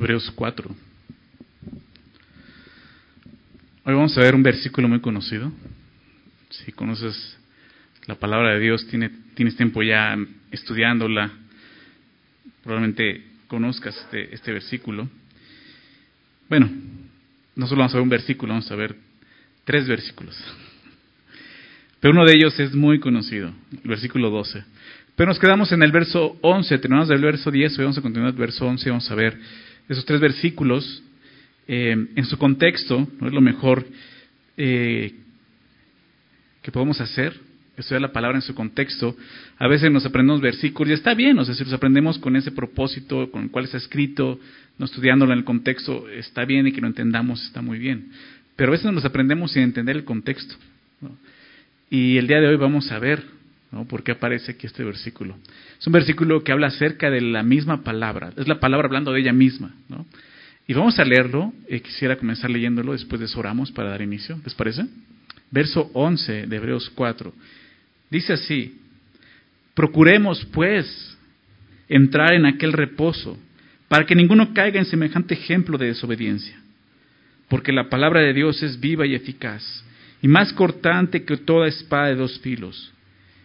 Hebreos 4. Hoy vamos a ver un versículo muy conocido. Si conoces la palabra de Dios, tiene, tienes tiempo ya estudiándola, probablemente conozcas este, este versículo. Bueno, no solo vamos a ver un versículo, vamos a ver tres versículos. Pero uno de ellos es muy conocido, el versículo 12. Pero nos quedamos en el verso 11, terminamos del verso 10, hoy vamos a continuar el verso 11, vamos a ver esos tres versículos eh, en su contexto, no es lo mejor eh, que podemos hacer, estudiar la palabra en su contexto. A veces nos aprendemos versículos y está bien, o sea, si los aprendemos con ese propósito, con el cual está escrito, no estudiándolo en el contexto, está bien y que lo entendamos está muy bien. Pero a veces nos aprendemos sin entender el contexto. Y el día de hoy vamos a ver ¿no? por qué aparece aquí este versículo. Es un versículo que habla acerca de la misma palabra, es la palabra hablando de ella misma. Y vamos a leerlo, eh, quisiera comenzar leyéndolo, después de eso oramos para dar inicio, ¿les parece? Verso 11 de Hebreos 4. Dice así, procuremos pues entrar en aquel reposo, para que ninguno caiga en semejante ejemplo de desobediencia porque la palabra de Dios es viva y eficaz, y más cortante que toda espada de dos filos,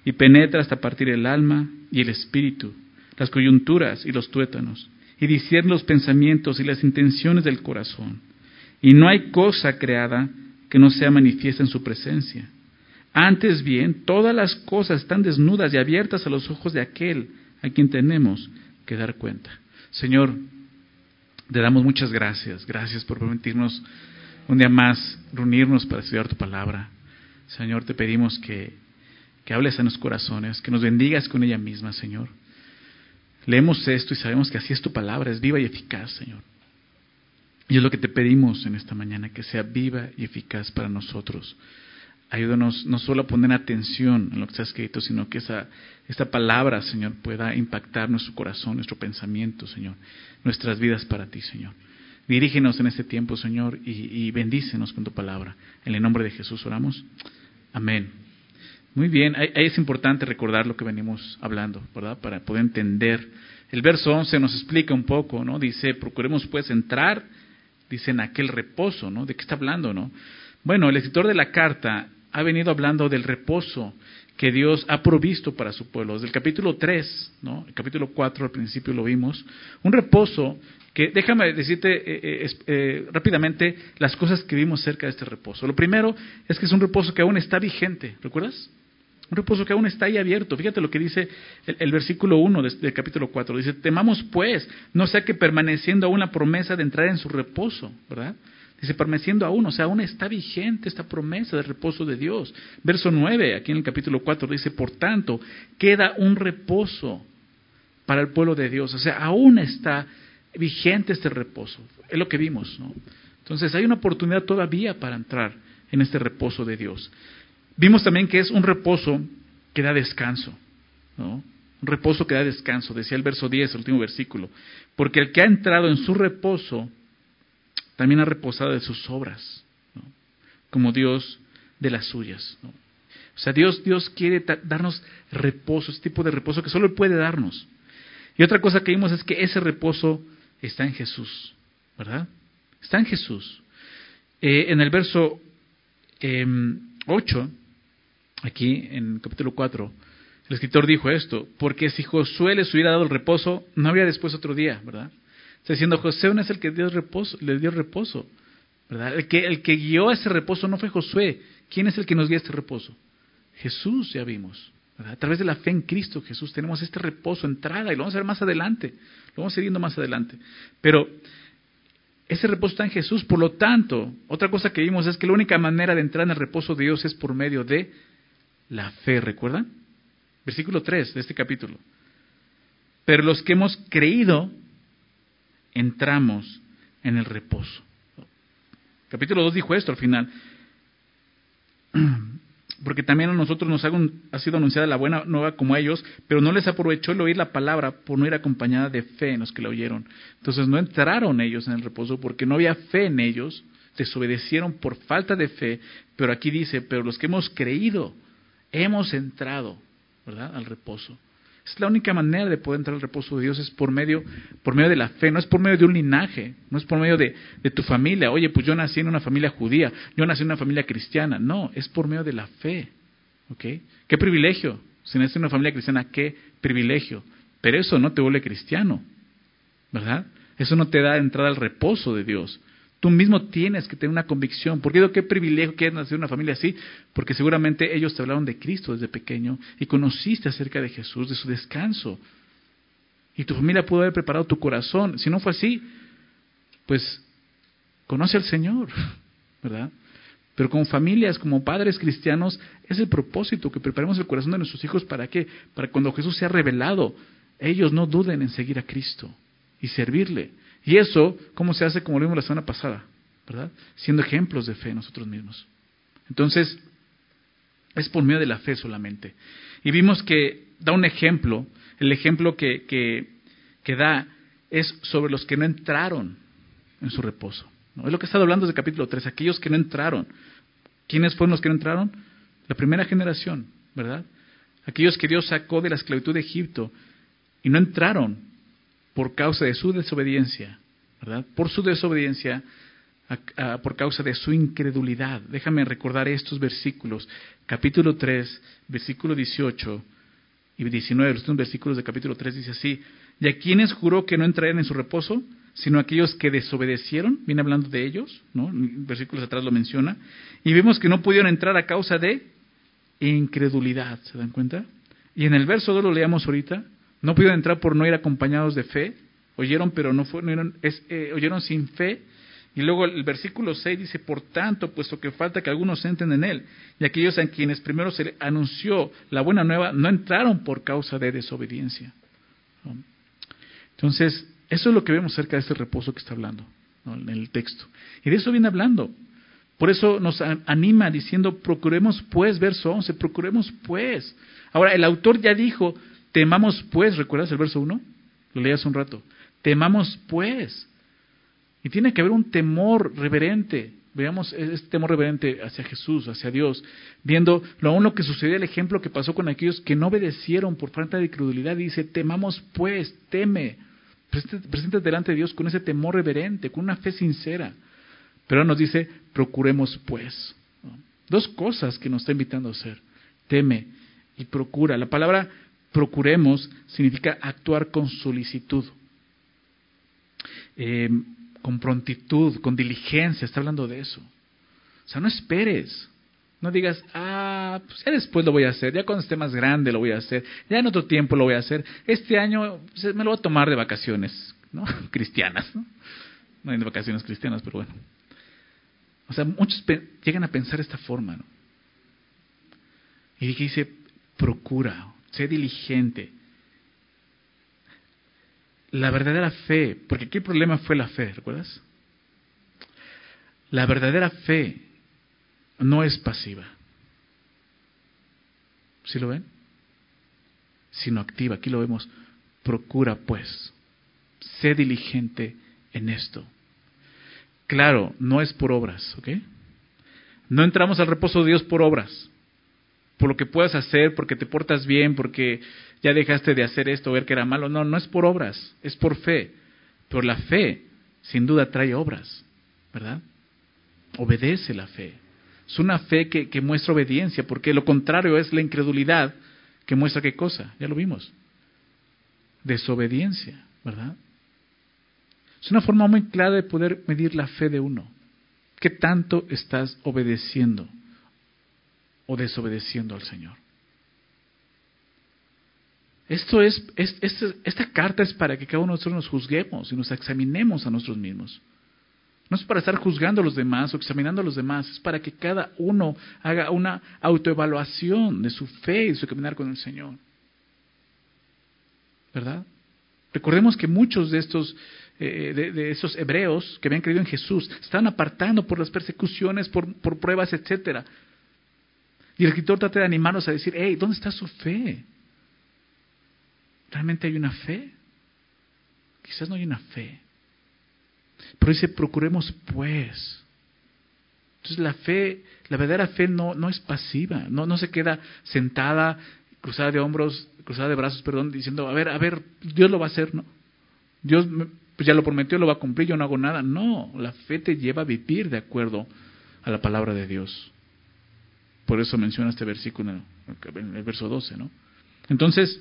y penetra hasta partir el alma y el espíritu, las coyunturas y los tuétanos, y discierne los pensamientos y las intenciones del corazón. Y no hay cosa creada que no sea manifiesta en su presencia. Antes bien, todas las cosas están desnudas y abiertas a los ojos de aquel a quien tenemos que dar cuenta. Señor, te damos muchas gracias. Gracias por permitirnos un día más reunirnos para estudiar tu palabra. Señor, te pedimos que, que hables a nuestros corazones, que nos bendigas con ella misma, Señor. Leemos esto y sabemos que así es tu palabra, es viva y eficaz, Señor. Y es lo que te pedimos en esta mañana, que sea viva y eficaz para nosotros. Ayúdanos no solo a poner atención en lo que está escrito, sino que esa, esta palabra, Señor, pueda impactar nuestro corazón, nuestro pensamiento, Señor, nuestras vidas para ti, Señor. Dirígenos en este tiempo, Señor, y, bendícenos con tu palabra. En el nombre de Jesús oramos. Amén. Muy bien, ahí, es importante recordar lo que venimos hablando, ¿verdad? Para poder entender. El verso 11 nos explica un poco, ¿no? Dice, procuremos pues entrar, dice, en aquel reposo, ¿no? ¿De qué está hablando, no? Bueno, el escritor de la carta ha venido hablando del reposo que Dios ha provisto para su pueblo. Desde el capítulo 3, ¿no? el capítulo 4 al principio lo vimos, un reposo que, déjame decirte eh, eh, eh, rápidamente las cosas que vimos cerca de este reposo. Lo primero es que es un reposo que aún está vigente, ¿recuerdas? Un reposo que aún está ahí abierto. Fíjate lo que dice el, versículo 1 del capítulo 4. Dice, temamos pues, no sea que permaneciendo aún la promesa de entrar en su reposo, ¿verdad? Dice, permaneciendo aún, o sea, aún está vigente esta promesa del reposo de Dios. Verso 9, aquí en el capítulo 4, dice, por tanto, queda un reposo para el pueblo de Dios. O sea, aún está vigente este reposo. Es lo que vimos, ¿no? Entonces, hay una oportunidad todavía para entrar en este reposo de Dios. Vimos también que es un reposo que da descanso, ¿no? Un reposo que da descanso, decía el verso 10, el último versículo. Porque el que ha entrado en su reposo, también ha reposado de sus obras, como Dios de las suyas. O sea, Dios, Dios quiere darnos reposo, ese tipo de reposo que solo Él puede darnos. Y otra cosa que vimos es que ese reposo está en Jesús, ¿verdad? Está en Jesús. Eh, en el verso 8, em, aquí en capítulo 4, el escritor dijo esto, porque si Josué les hubiera dado el reposo, no habría después otro día, ¿verdad? Está diciendo, José no es el que dio reposo, le dio reposo. ¿verdad? El que, el que guió ese reposo no fue Josué. ¿Quién es el que nos guía este reposo? Jesús, ya vimos. A través de la fe en Cristo Jesús tenemos este reposo, entrada, y lo vamos a ver más adelante. Lo vamos a viendo más adelante. Pero ese reposo está en Jesús. Por lo tanto, otra cosa que vimos es que la única manera de entrar en el reposo de Dios es por medio de la fe. ¿Recuerdan? Versículo 3 de este capítulo. Pero los que hemos creído entramos en el reposo. Capítulo 2 dijo esto al final. Porque también a nosotros nos ha, sido anunciada la buena nueva como a ellos, pero no les aprovechó el oír la palabra por no ir acompañada de fe en los que la oyeron. Entonces no entraron ellos en el reposo porque no había fe en ellos, desobedecieron por falta de fe, pero aquí dice, pero los que hemos creído, hemos entrado, ¿verdad?, al reposo. Es la única manera de poder entrar al reposo de Dios, es por medio, por medio de la fe, no es por medio de un linaje, no es por medio de, tu familia. Oye, pues yo nací en una familia judía, yo nací en una familia cristiana. No, es por medio de la fe. ¿Ok? ¿Qué privilegio? Si nací en una familia cristiana, qué privilegio. Pero eso no te vuelve cristiano, ¿verdad? Eso no te da entrada al reposo de Dios. Tú mismo tienes que tener una convicción. ¿Por qué digo qué privilegio que es nacer en una familia así? Porque seguramente ellos te hablaron de Cristo desde pequeño y conociste acerca de Jesús, de su descanso. Y tu familia pudo haber preparado tu corazón. Si no fue así, pues conoce al Señor, ¿verdad? Pero como familias, como padres cristianos, es el propósito que preparemos el corazón de nuestros hijos para qué? Para cuando Jesús sea revelado, ellos no duden en seguir a Cristo y servirle. Y eso, ¿cómo se hace? Como lo vimos la semana pasada, ¿verdad? Siendo ejemplos de fe nosotros mismos. Entonces, es por medio de la fe solamente. Y vimos que da un ejemplo, el ejemplo que, que, que da es sobre los que no entraron en su reposo. ¿no? Es lo que está hablando desde capítulo 3, aquellos que no entraron. ¿Quiénes fueron los que no entraron? La primera generación, ¿verdad? Aquellos que Dios sacó de la esclavitud de Egipto y no entraron por causa de su desobediencia, ¿verdad? Por su desobediencia, por causa de su incredulidad. Déjame recordar estos versículos. Capítulo 3, versículo 18 y 19, los versículos de capítulo 3 dice así, ¿y a quienes juró que no entrarían en su reposo? Sino aquellos que desobedecieron, viene hablando de ellos, ¿no? Versículos atrás lo menciona, y vemos que no pudieron entrar a causa de incredulidad, ¿se dan cuenta? Y en el verso 2 lo leamos ahorita, no pudieron entrar por no ir acompañados de fe. Oyeron, pero no fueron, eh, oyeron sin fe. Y luego el versículo 6 dice, por tanto, puesto que falta que algunos entren en él, y aquellos a quienes primero se anunció la buena nueva, no entraron por causa de desobediencia. Entonces, eso es lo que vemos cerca de este reposo que está hablando en el texto. Y de eso viene hablando. Por eso nos anima diciendo, procuremos pues, verso 11, procuremos pues. Ahora, el autor ya dijo, Temamos pues, ¿recuerdas el verso 1? Lo leí hace un rato. Temamos pues. Y tiene que haber un temor reverente. Veamos este temor reverente hacia Jesús, hacia Dios, viendo lo aún lo que sucedió, el ejemplo que pasó con aquellos que no obedecieron por falta de credulidad. Dice, temamos pues, teme. Presente delante de Dios con ese temor reverente, con una fe sincera. Pero nos dice, procuremos pues. Dos cosas que nos está invitando a hacer. Teme y procura. La palabra procuremos significa actuar con solicitud, eh, con prontitud, con diligencia, está hablando de eso. O sea, no esperes, no digas, ah, pues ya después lo voy a hacer, ya cuando esté más grande lo voy a hacer, ya en otro tiempo lo voy a hacer, este año me lo voy a tomar de vacaciones, ¿no? Cristianas, ¿no? No hay de vacaciones cristianas, pero bueno. O sea, muchos llegan a pensar de esta forma, ¿no? Y dice, procura, sé diligente. La verdadera fe, porque el problema fue la fe, ¿recuerdas? La verdadera fe no es pasiva. ¿Sí lo ven? Sino activa. Aquí lo vemos. Procura pues. Sé diligente en esto. Claro, no es por obras, ¿ok? No entramos al reposo de Dios por obras por lo que puedas hacer, porque te portas bien, porque ya dejaste de hacer esto, ver que era malo. No, no es por obras, es por fe. Pero la fe, sin duda, trae obras, ¿verdad? Obedece la fe. Es una fe que, que muestra obediencia, porque lo contrario es la incredulidad, que muestra qué cosa, ya lo vimos. Desobediencia, ¿verdad? Es una forma muy clara de poder medir la fe de uno. ¿Qué tanto estás obedeciendo? O desobedeciendo al Señor. Esto es, esta carta es para que cada uno de nosotros nos juzguemos y nos examinemos a nosotros mismos. No es para estar juzgando a los demás o examinando a los demás, es para que cada uno haga una autoevaluación de su fe y su caminar con el Señor. ¿Verdad? Recordemos que muchos de estos, eh, de, esos hebreos que habían creído en Jesús estaban apartando por las persecuciones, por, por pruebas, etcétera. Y el escritor trata de animarnos a decir, hey, ¿dónde está su fe? ¿Realmente hay una fe? Quizás no hay una fe. Pero dice, procuremos pues. Entonces la fe, la verdadera fe no, no es pasiva, no, no se queda sentada cruzada de hombros, cruzada de brazos, perdón, diciendo, a ver, a ver, Dios lo va a hacer, ¿no? Dios pues ya lo prometió, lo va a cumplir, yo no hago nada. No, la fe te lleva a vivir de acuerdo a la palabra de Dios. Por eso menciona este versículo en el verso 12, ¿no? Entonces,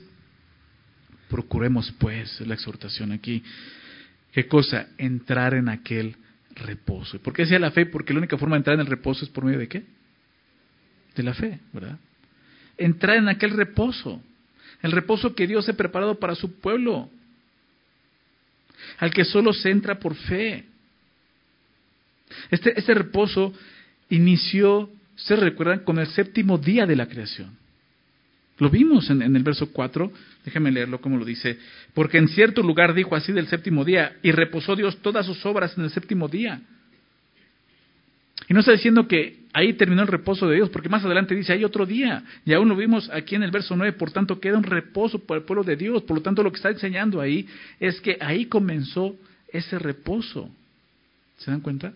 procuremos pues la exhortación aquí. ¿Qué cosa? Entrar en aquel reposo. ¿Por qué decía la fe? Porque la única forma de entrar en el reposo es por medio de qué? De la fe, ¿verdad? Entrar en aquel reposo. El reposo que Dios ha preparado para su pueblo. Al que solo se entra por fe. Este, este reposo inició, se recuerdan, con el séptimo día de la creación. Lo vimos en, el verso 4, déjame leerlo como lo dice, porque en cierto lugar dijo así del séptimo día, y reposó Dios todas sus obras en el séptimo día. Y no está diciendo que ahí terminó el reposo de Dios, porque más adelante dice, hay otro día, y aún lo vimos aquí en el verso 9, por tanto queda un reposo para el pueblo de Dios, por lo tanto lo que está enseñando ahí es que ahí comenzó ese reposo. ¿Se dan cuenta?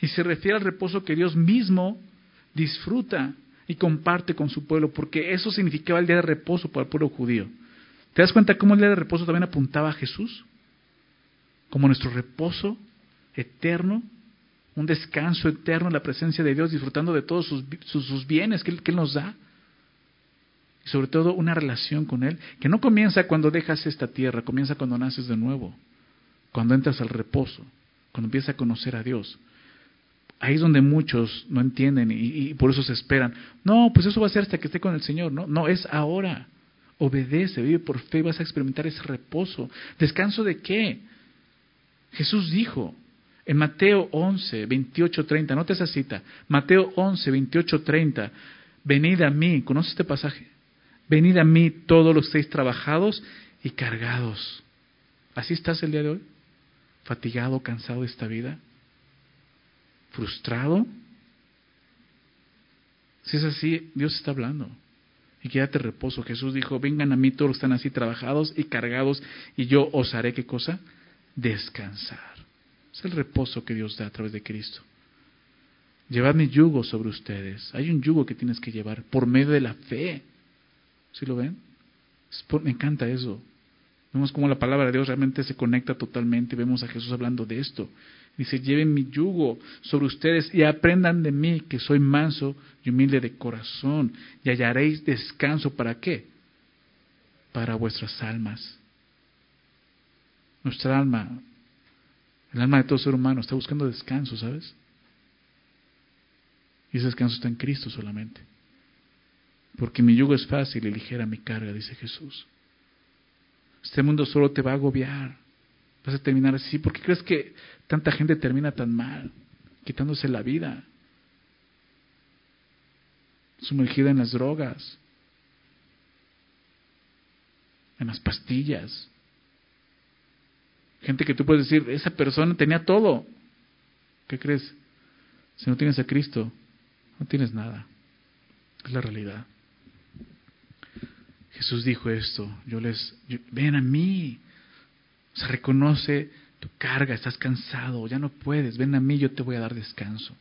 Y se refiere al reposo que Dios mismo disfruta y comparte con su pueblo, porque eso significaba el día de reposo para el pueblo judío. ¿Te das cuenta cómo el día de reposo también apuntaba a Jesús? Como nuestro reposo eterno, un descanso eterno en la presencia de Dios, disfrutando de todos sus, bienes que que él nos da. Y sobre todo una relación con Él, que no comienza cuando dejas esta tierra, comienza cuando naces de nuevo, cuando entras al reposo, cuando empiezas a conocer a Dios. Ahí es donde muchos no entienden y, por eso se esperan. No, pues eso va a ser hasta que esté con el Señor. No, no, es ahora. Obedece, vive por fe y vas a experimentar ese reposo. ¿Descanso de qué? Jesús dijo en Mateo 11, 28, 30, nota esa cita. Mateo 11, 28, 30. Venid a mí, ¿conoce este pasaje? Venid a mí todos los seis trabajados y cargados. ¿Así estás el día de hoy? ¿Fatigado, cansado de esta vida? Frustrado, si es así, Dios está hablando. Y quédate reposo. Jesús dijo, vengan a mí todos los que están así trabajados y cargados, y yo os haré qué cosa? Descansar. Es el reposo que Dios da a través de Cristo. Llevad mi yugo sobre ustedes. Hay un yugo que tienes que llevar por medio de la fe. ¿Sí lo ven? me encanta eso. Vemos cómo la palabra de Dios realmente se conecta totalmente. Vemos a Jesús hablando de esto. Dice, lleven mi yugo sobre ustedes y aprendan de mí que soy manso y humilde de corazón y hallaréis descanso. ¿Para qué? Para vuestras almas. Nuestra alma, el alma de todo ser humano está buscando descanso, ¿sabes? Y ese descanso está en Cristo solamente. Porque mi yugo es fácil y ligera mi carga, dice Jesús. Este mundo solo te va a agobiar. Vas a terminar así. ¿Por qué crees que tanta gente termina tan mal? Quitándose la vida. Sumergida en las drogas. En las pastillas. Gente que tú puedes decir, esa persona tenía todo. ¿Qué crees? Si no tienes a Cristo, no tienes nada. Es la realidad. Jesús dijo esto, yo les, ven a mí, se reconoce tu carga, estás cansado, ya no puedes, ven a mí, yo te voy a dar descanso.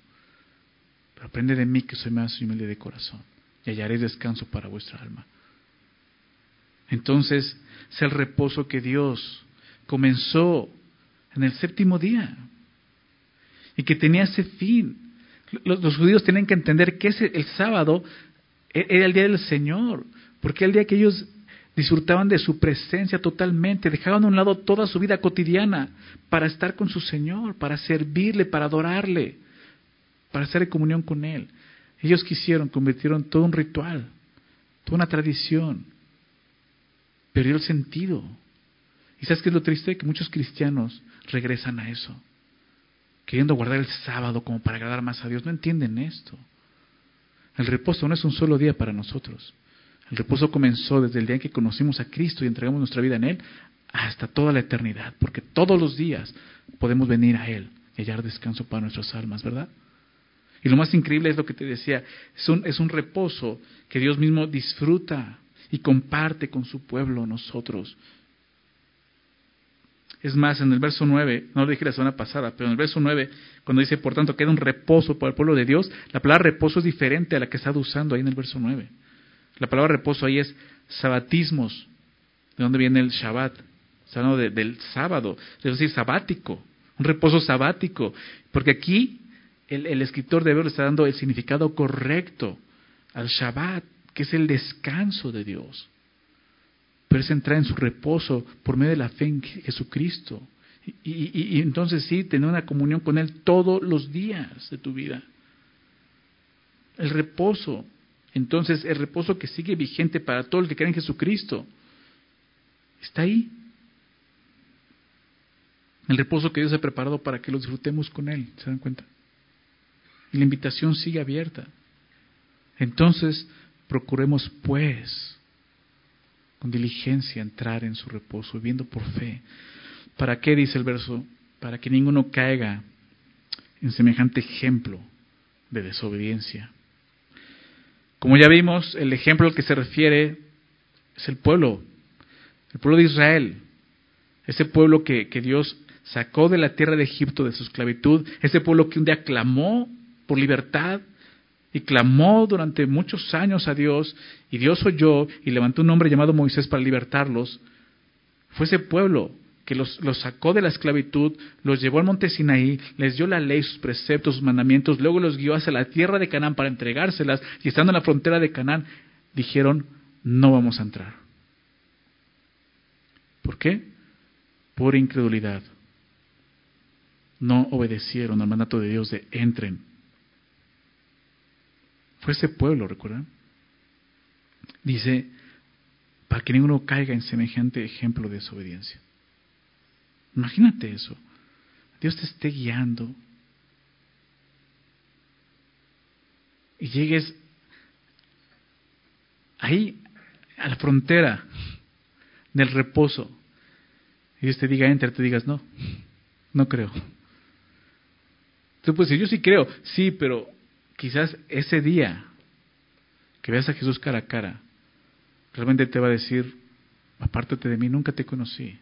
Pero aprende de mí que soy más humilde de corazón y hallaré descanso para vuestra alma. Entonces, es el reposo que Dios comenzó en el séptimo día y que tenía ese fin. Los, los judíos tienen que entender que ese, el sábado e, era el día del Señor, porque el día que ellos disfrutaban de su presencia totalmente, dejaban a un lado toda su vida cotidiana para estar con su Señor, para servirle, para adorarle, para estar en comunión con Él. Ellos quisieron, convirtieron todo un ritual, toda una tradición, perdió el sentido. ¿Y sabes qué es lo triste? Que muchos cristianos regresan a eso, queriendo guardar el sábado como para agradar más a Dios. No entienden esto. El reposo no es un solo día para nosotros. El reposo comenzó desde el día en que conocimos a Cristo y entregamos nuestra vida en Él hasta toda la eternidad, porque todos los días podemos venir a Él y hallar descanso para nuestras almas, ¿verdad? Y lo más increíble es lo que te decía, es un, reposo que Dios mismo disfruta y comparte con su pueblo, nosotros. Es más, en el verso 9, no lo dije la semana pasada, pero en el verso 9, cuando dice, por tanto, queda un reposo para el pueblo de Dios, la palabra reposo es diferente a la que está usando ahí en el verso 9. La palabra reposo ahí es sabatismos, de dónde viene el Shabbat. Hablando del sábado, es decir, sabático, un reposo sabático. Porque aquí el, el escritor de Hebreo le está dando el significado correcto al Shabbat, que es el descanso de Dios. Pero es entrar en su reposo por medio de la fe en Jesucristo. Y, y, entonces sí, tener una comunión con Él todos los días de tu vida. El reposo. Entonces, el reposo que sigue vigente para todos los que creen en Jesucristo. Está ahí. El reposo que Dios ha preparado para que lo disfrutemos con Él. ¿Se dan cuenta? Y la invitación sigue abierta. Entonces, procuremos pues con diligencia entrar en su reposo, viviendo por fe. ¿Para qué dice el verso? Para que ninguno caiga en semejante ejemplo de desobediencia. Como ya vimos, el ejemplo al que se refiere es el pueblo, el pueblo de Israel, ese pueblo que, que Dios sacó de la tierra de Egipto de su esclavitud, ese pueblo que un día clamó por libertad y clamó durante muchos años a Dios y Dios oyó y levantó un hombre llamado Moisés para libertarlos, fue ese pueblo que los, sacó de la esclavitud, los llevó al monte Sinaí, les dio la ley, sus preceptos, sus mandamientos, luego los guió hacia la tierra de Canaán para entregárselas y estando en la frontera de Canaán, dijeron, no vamos a entrar. ¿Por qué? Por incredulidad. No obedecieron al mandato de Dios de entren. Fue ese pueblo, ¿recuerdan? Dice, para que ninguno caiga en semejante ejemplo de desobediencia. Imagínate eso. Dios te esté guiando. Y llegues ahí a la frontera del reposo. Y Dios te diga, entra, te digas, no, no creo. Tú puedes decir, yo sí creo, sí, pero quizás ese día que veas a Jesús cara a cara, realmente te va a decir, apártate de mí, nunca te conocí.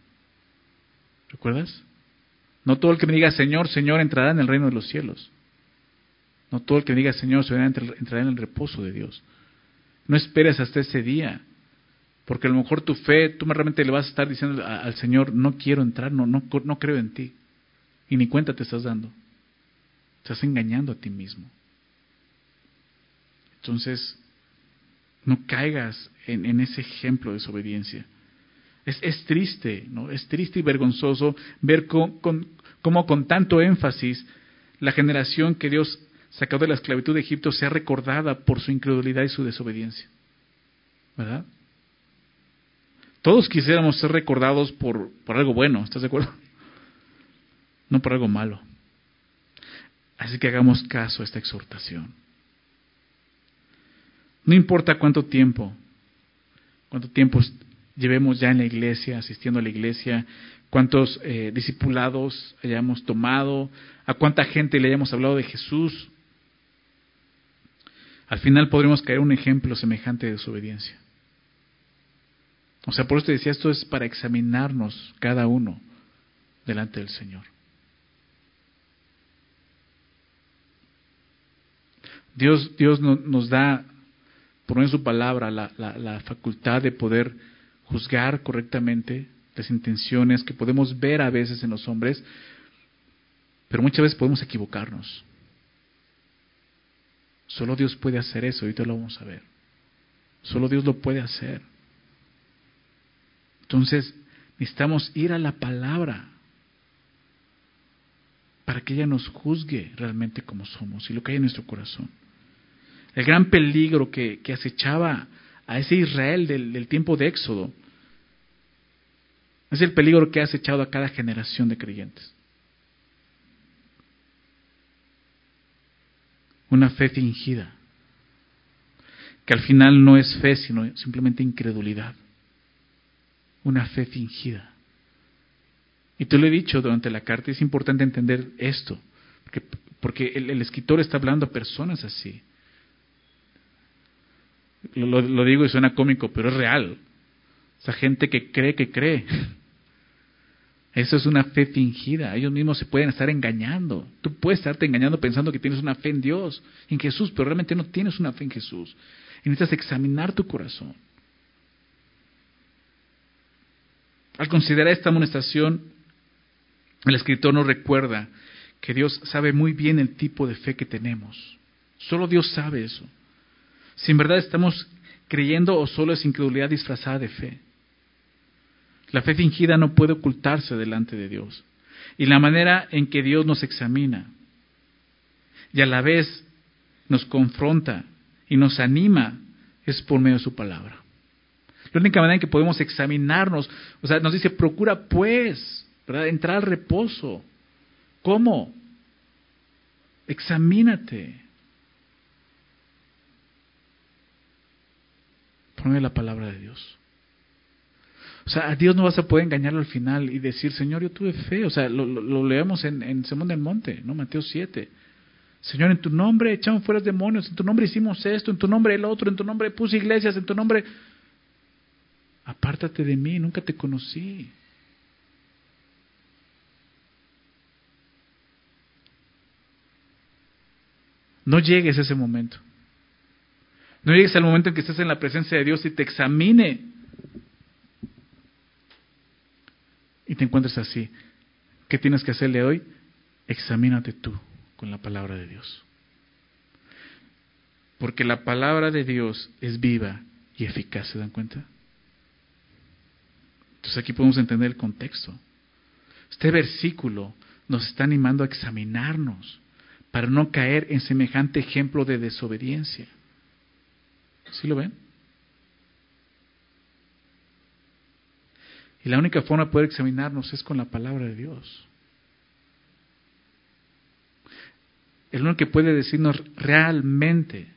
¿Recuerdas? No todo el que me diga Señor, Señor entrará en el reino de los cielos. No todo el que me diga Señor, Señor entrará en el reposo de Dios. No esperes hasta ese día, porque a lo mejor tu fe, tú realmente le vas a estar diciendo al Señor, no quiero entrar, no, no, no creo en ti. Y ni cuenta te estás dando. Estás engañando a ti mismo. Entonces, no caigas en, en ese ejemplo de desobediencia. Es, triste, ¿no? Es triste y vergonzoso ver cómo con, tanto énfasis la generación que Dios sacó de la esclavitud de Egipto sea recordada por su incredulidad y su desobediencia. ¿Verdad? Todos quisiéramos ser recordados por, por algo bueno, ¿estás de acuerdo? No por algo malo. Así que hagamos caso a esta exhortación. No importa cuánto tiempo, cuánto tiempo llevemos ya en la iglesia, asistiendo a la iglesia, cuántos eh, discipulados hayamos tomado, a cuánta gente le hayamos hablado de Jesús. Al final podremos caer un ejemplo semejante de desobediencia. O sea, por eso te decía, esto es para examinarnos cada uno delante del Señor. Dios, Dios nos da, por medio de su palabra, la, la facultad de poder juzgar correctamente las intenciones que podemos ver a veces en los hombres, pero muchas veces podemos equivocarnos. Solo Dios puede hacer eso, ahorita lo vamos a ver. Solo Dios lo puede hacer. Entonces, necesitamos ir a la palabra para que ella nos juzgue realmente como somos y lo que hay en nuestro corazón. El gran peligro que, que acechaba a ese Israel del, tiempo de Éxodo. Es el peligro que ha acechado a cada generación de creyentes. Una fe fingida, que al final no es fe, sino simplemente incredulidad. Una fe fingida. Y te lo he dicho durante la carta, es importante entender esto, porque, porque el escritor está hablando a personas así. Lo, digo y suena cómico, pero es real. Esa gente que cree que cree. Eso es una fe fingida. Ellos mismos se pueden estar engañando. Tú puedes estarte engañando pensando que tienes una fe en Dios, en Jesús, pero realmente no tienes una fe en Jesús. Y necesitas examinar tu corazón. Al considerar esta amonestación, el escritor nos recuerda que Dios sabe muy bien el tipo de fe que tenemos. Solo Dios sabe eso. Si en verdad estamos creyendo o solo es incredulidad disfrazada de fe. La fe fingida no puede ocultarse delante de Dios. Y la manera en que Dios nos examina y a la vez nos confronta y nos anima es por medio de su palabra. La única manera en que podemos examinarnos, o sea, nos dice, procura pues, ¿verdad? Entrar al reposo. ¿Cómo? Examínate. Por la palabra de Dios. O sea, a Dios no vas a poder engañarlo al final y decir, Señor, yo tuve fe. O sea, lo, leemos en, en Sermón del Monte, ¿no? Mateo 7. Señor, en tu nombre echamos fuera demonios, en tu nombre hicimos esto, en tu nombre el otro, en tu nombre puse iglesias, en tu nombre... Apártate de mí, nunca te conocí. No llegues a ese momento. No llegues al momento en que estés en la presencia de Dios y te examine y te encuentres así. ¿Qué tienes que hacerle hoy? Examínate tú con la palabra de Dios. Porque la palabra de Dios es viva y eficaz, ¿se dan cuenta? Entonces aquí podemos entender el contexto. Este versículo nos está animando a examinarnos para no caer en semejante ejemplo de desobediencia. ¿Sí lo ven? Y la única forma de poder examinarnos es con la palabra de Dios. El único que puede decirnos realmente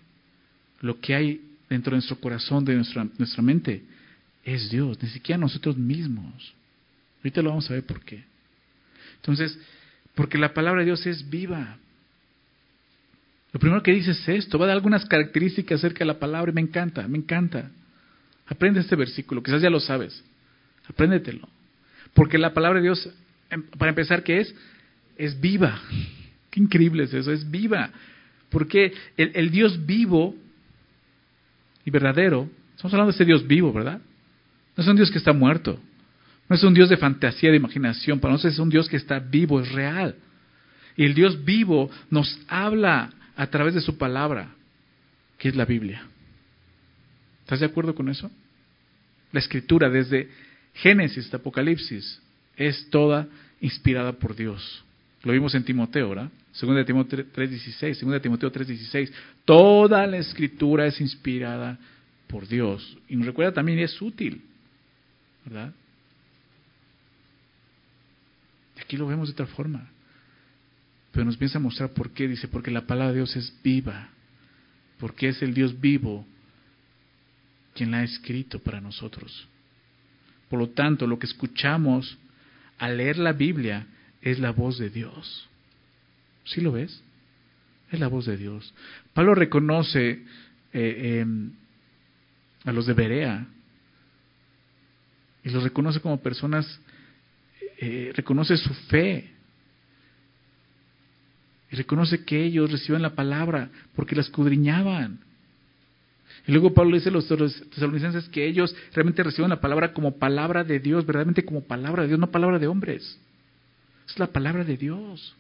lo que hay dentro de nuestro corazón, de nuestra, nuestra mente, es Dios, ni siquiera nosotros mismos. Ahorita lo vamos a ver por qué. Entonces, porque la palabra de Dios es viva. Lo primero que dice es esto, va a dar algunas características acerca de la palabra y me encanta, me encanta. Aprende este versículo, quizás ya lo sabes. Apréndetelo. Porque la palabra de Dios, em, para empezar, ¿qué es? Es viva. Qué increíble es eso, es viva. Porque el, Dios vivo y verdadero, estamos hablando de ese Dios vivo, ¿verdad? No es un Dios que está muerto. No es un Dios de fantasía, de imaginación. Para nosotros es un Dios que está vivo, es real. Y el Dios vivo nos habla a través de su palabra, que es la Biblia. ¿Estás de acuerdo con eso? La escritura, desde Génesis hasta Apocalipsis, es toda inspirada por Dios. Lo vimos en Timoteo, ¿verdad? Segunda de Timoteo 3.16, segunda Timoteo 3.16. Toda la escritura es inspirada por Dios. Y nos recuerda también es útil, ¿verdad? Aquí lo vemos de otra forma. Pero nos piensa mostrar por qué. Dice, porque la palabra de Dios es viva. Porque es el Dios vivo quien la ha escrito para nosotros. Por lo tanto, lo que escuchamos al leer la Biblia es la voz de Dios. ¿Sí lo ves? Es la voz de Dios. Pablo reconoce eh, em, a los de Berea y los reconoce como personas, eh, reconoce su fe y reconoce que ellos reciben la palabra porque la escudriñaban. Y luego Pablo dice a los tesalonicenses que ellos realmente reciben la palabra como palabra de Dios, verdaderamente como palabra de Dios, no palabra de hombres. Es la palabra de Dios.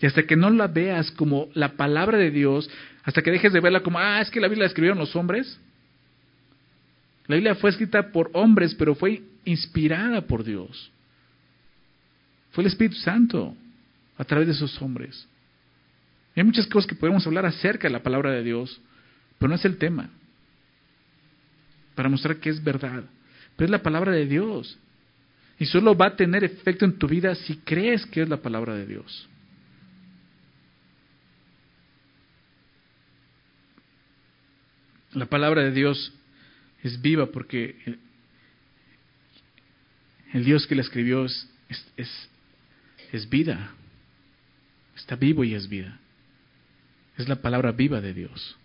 Y hasta que no la veas como la palabra de Dios, hasta que dejes de verla como, ah, es que la Biblia la escribieron los hombres. La Biblia fue escrita por hombres, pero fue inspirada por Dios. Fue el Espíritu Santo a través de esos hombres. hay muchas cosas que podemos hablar acerca de la palabra de Dios, pero no es el tema. Para mostrar que es verdad. Pero es la palabra de Dios. Y solo va a tener efecto en tu vida si crees que es la palabra de Dios. La palabra de Dios es viva porque el, Dios que la escribió es, es vida. Está vivo y es vida. Es la palabra viva de Dios.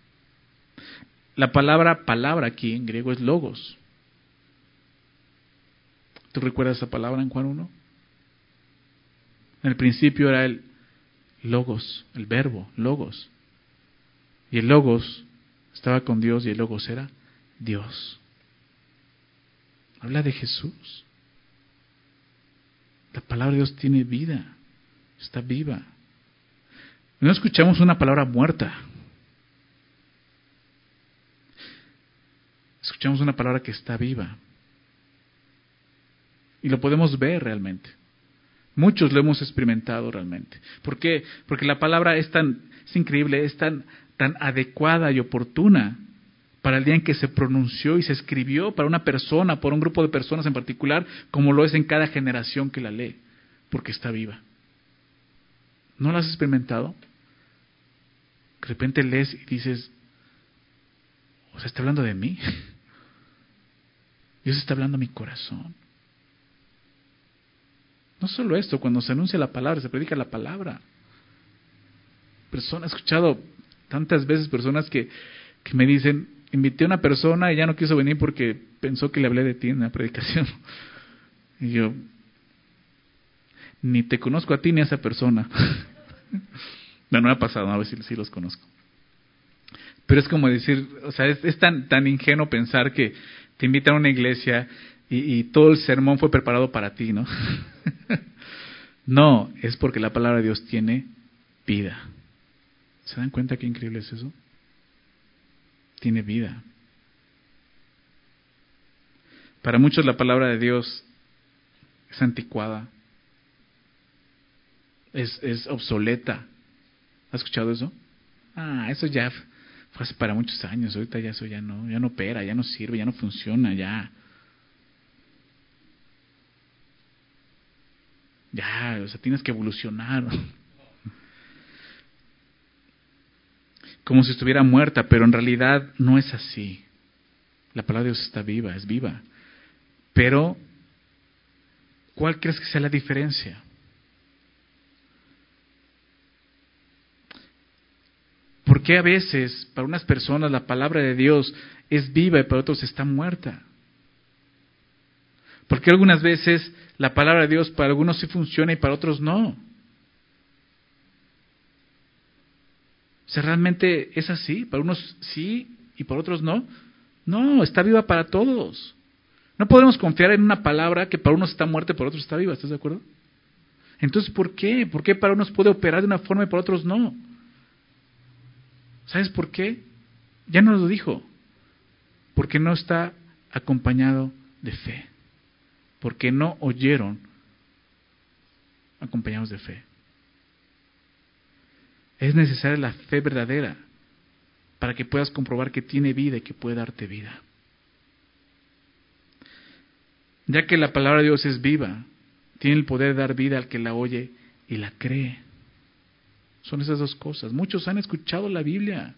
La palabra palabra aquí en griego es logos. ¿Tú recuerdas esa palabra en Juan 1? En el principio era el logos, el verbo, logos. Y el logos Estaba con Dios y el Logos era Dios. Habla de Jesús. La palabra de Dios tiene vida, está viva. No escuchamos una palabra muerta. Escuchamos una palabra que está viva. Y lo podemos ver realmente. Muchos lo hemos experimentado realmente. ¿Por qué? Porque la palabra es tan, es increíble, es tan, tan adecuada y oportuna para el día en que se pronunció y se escribió para una persona, por un grupo de personas en particular, como lo es en cada generación que la lee, porque está viva. ¿No la has experimentado? De repente lees y dices, o sea, está hablando de mí. Dios está hablando a mi corazón. No solo esto, cuando se anuncia la palabra, se predica la palabra. Persona, he escuchado tantas veces personas que, que me dicen, invité a una persona y ya no quiso venir porque pensó que le hablé de ti en la predicación. Y yo, ni te conozco a ti ni a esa persona. no, me ha pasado, a ver si, los conozco. Pero es como decir, o sea, es, tan, tan ingenuo pensar que te invitan a una iglesia y, todo el sermón fue preparado para ti, ¿no? no, es porque la palabra de Dios tiene vida. ¿Se dan cuenta qué increíble es eso? Tiene vida. Para muchos la palabra de Dios es anticuada, es, es obsoleta. ¿Has escuchado eso? Ah, eso ya fue hace para muchos años, ahorita ya eso ya no, ya no opera, ya no sirve, ya no funciona, ya. Ya, o sea, tienes que evolucionar. Como si estuviera muerta, pero en realidad no es así. La palabra de Dios está viva, es viva. Pero, ¿cuál crees que sea la diferencia? ¿Por qué a veces para unas personas la palabra de Dios es viva y para otros está muerta? ¿Por qué algunas veces la palabra de Dios para algunos sí funciona y para otros no? O realmente es así, para unos sí y para otros no. No, está viva para todos. No podemos confiar en una palabra que para unos está muerta y para otros está viva, ¿estás de acuerdo? Entonces, ¿por qué? ¿Por qué para unos puede operar de una forma y para otros no? ¿Sabes por qué? Ya nos lo dijo. Porque no está acompañado de fe porque no oyeron acompañados de fe. Es necesaria la fe verdadera para que puedas comprobar que tiene vida y que puede darte vida. Ya que la palabra de Dios es viva, tiene el poder de dar vida al que la oye y la cree. Son esas dos cosas. Muchos han escuchado la Biblia.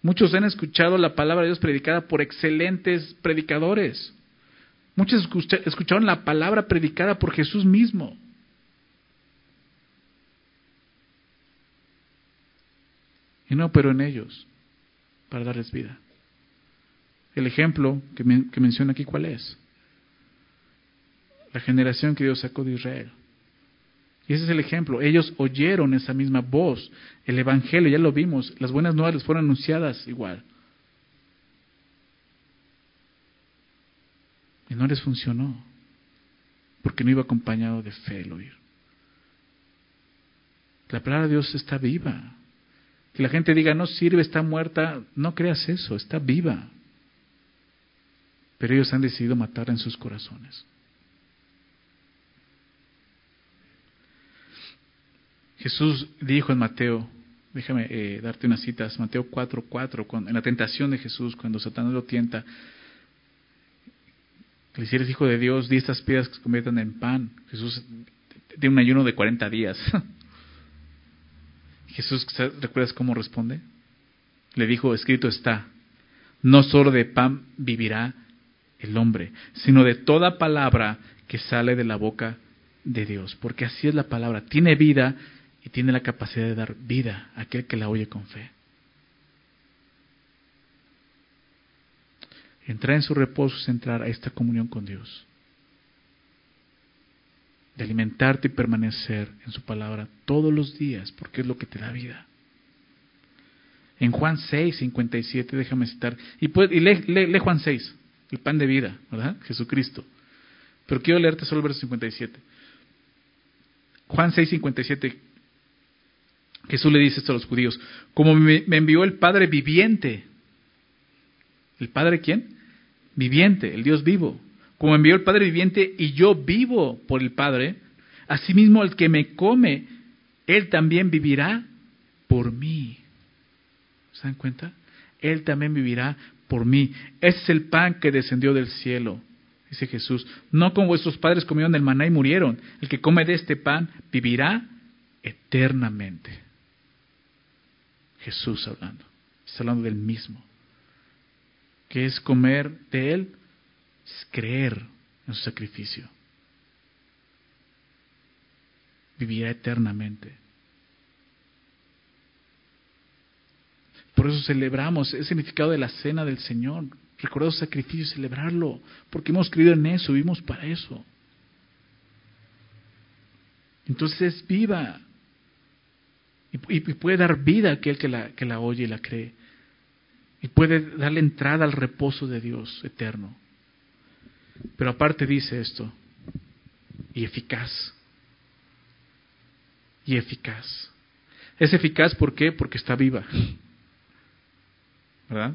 Muchos han escuchado la palabra de Dios predicada por excelentes predicadores. Muchos escucharon la palabra predicada por Jesús mismo. Y no pero en ellos para darles vida. El ejemplo que, que menciona aquí, ¿cuál es? La generación que Dios sacó de Israel. Y ese es el ejemplo. Ellos oyeron esa misma voz. El Evangelio, ya lo vimos. Las buenas nuevas les fueron anunciadas igual. Y no les funcionó, porque no iba acompañado de fe el oír. La palabra de Dios está viva. Que la gente diga, no sirve, está muerta, no creas eso, está viva. Pero ellos han decidido matarla en sus corazones. Jesús dijo en Mateo, déjame eh, darte unas citas, Mateo 4:4, 4, en la tentación de Jesús, cuando Satanás lo tienta, que si hijo de Dios, di estas piedras que se conviertan en pan. Jesús tiene un ayuno de 40 días. Jesús, ¿recuerdas cómo responde? Le dijo, escrito está, no solo de pan vivirá el hombre, sino de toda palabra que sale de la boca de Dios. Porque así es la palabra, tiene vida y tiene la capacidad de dar vida a aquel que la oye con fe. Entrar en su reposo es entrar a esta comunión con Dios. De alimentarte y permanecer en su palabra todos los días, porque es lo que te da vida. En Juan 6, 57, déjame citar. Y, y lee, lee, Juan 6, el pan de vida, ¿verdad? Jesucristo. Pero quiero leerte solo el verso 57. Juan 6, 57. Jesús le dice esto a los judíos. Como me, me envió el Padre viviente. ¿El Padre quién? Viviente, el Dios vivo. Como envió el Padre viviente y yo vivo por el Padre, asimismo el que me come, él también vivirá por mí. ¿Se dan cuenta? Él también vivirá por mí. Ese es el pan que descendió del cielo, dice Jesús. No como vuestros padres comieron del maná y murieron. El que come de este pan vivirá eternamente. Jesús hablando. Está hablando del mismo. Que es comer de Él, es creer en su sacrificio. Vivirá eternamente. Por eso celebramos el significado de la cena del Señor. Recordar su sacrificio y celebrarlo. Porque hemos creído en eso, vivimos para eso. Entonces es viva. Y, puede dar vida a aquel que la, que la oye y la cree. Y puede darle entrada al reposo de Dios eterno. Pero aparte dice esto, y eficaz. Y eficaz. Es eficaz ¿por qué? Porque está viva. ¿verdad?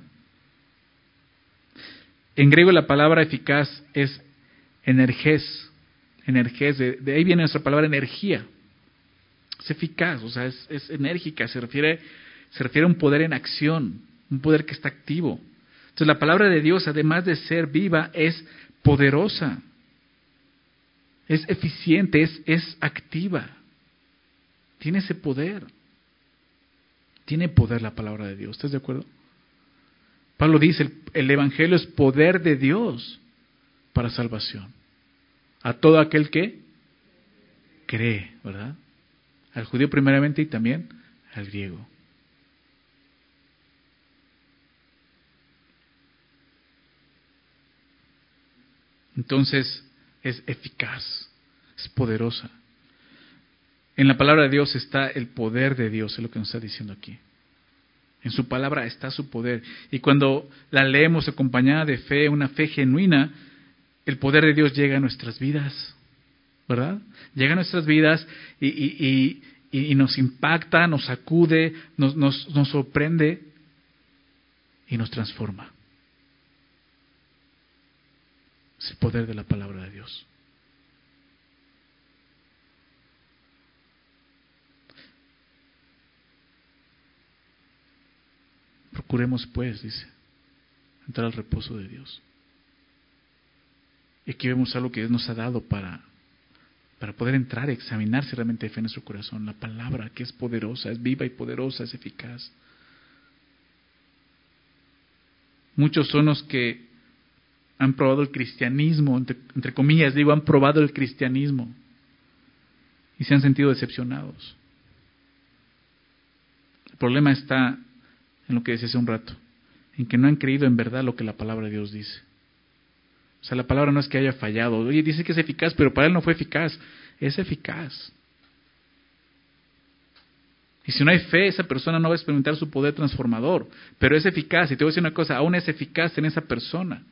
En griego la palabra eficaz es energés, energés, de, ahí viene nuestra palabra energía. Es eficaz, o sea, es, enérgica, se refiere, se refiere a un poder en acción, un poder que está activo. Entonces la palabra de Dios, además de ser viva, es poderosa, es eficiente, es, es activa, tiene ese poder. Tiene poder la palabra de Dios, ¿estás de acuerdo? Pablo dice, el, Evangelio es poder de Dios para salvación. A todo aquel que cree, ¿verdad? Al judío primeramente y también al griego. Entonces es eficaz, es poderosa. En la palabra de Dios está el poder de Dios, es lo que nos está diciendo aquí. En su palabra está su poder. Y cuando la leemos acompañada de fe, una fe genuina, el poder de Dios llega a nuestras vidas, ¿verdad? Llega a nuestras vidas y, nos impacta, nos sacude, nos, nos, nos sorprende y nos transforma. Es el poder de la palabra de Dios. Procuremos pues, dice, entrar al reposo de Dios. Y aquí vemos algo que Dios nos ha dado para, para poder entrar y examinar si realmente hay fe en nuestro corazón. La palabra que es poderosa, es viva y poderosa, es eficaz. Muchos son los que han probado el cristianismo, entre, entre, comillas digo, han probado el cristianismo y se han sentido decepcionados. El problema está en lo que decía hace un rato, en que no han creído en verdad lo que la palabra de Dios dice. O sea, la palabra no es que haya fallado. Oye, dice que es eficaz, pero para él no fue eficaz. Es eficaz. Y si no hay fe, esa persona no va a experimentar su poder transformador. Pero es eficaz. Y te voy a decir una cosa, aún es eficaz en esa persona.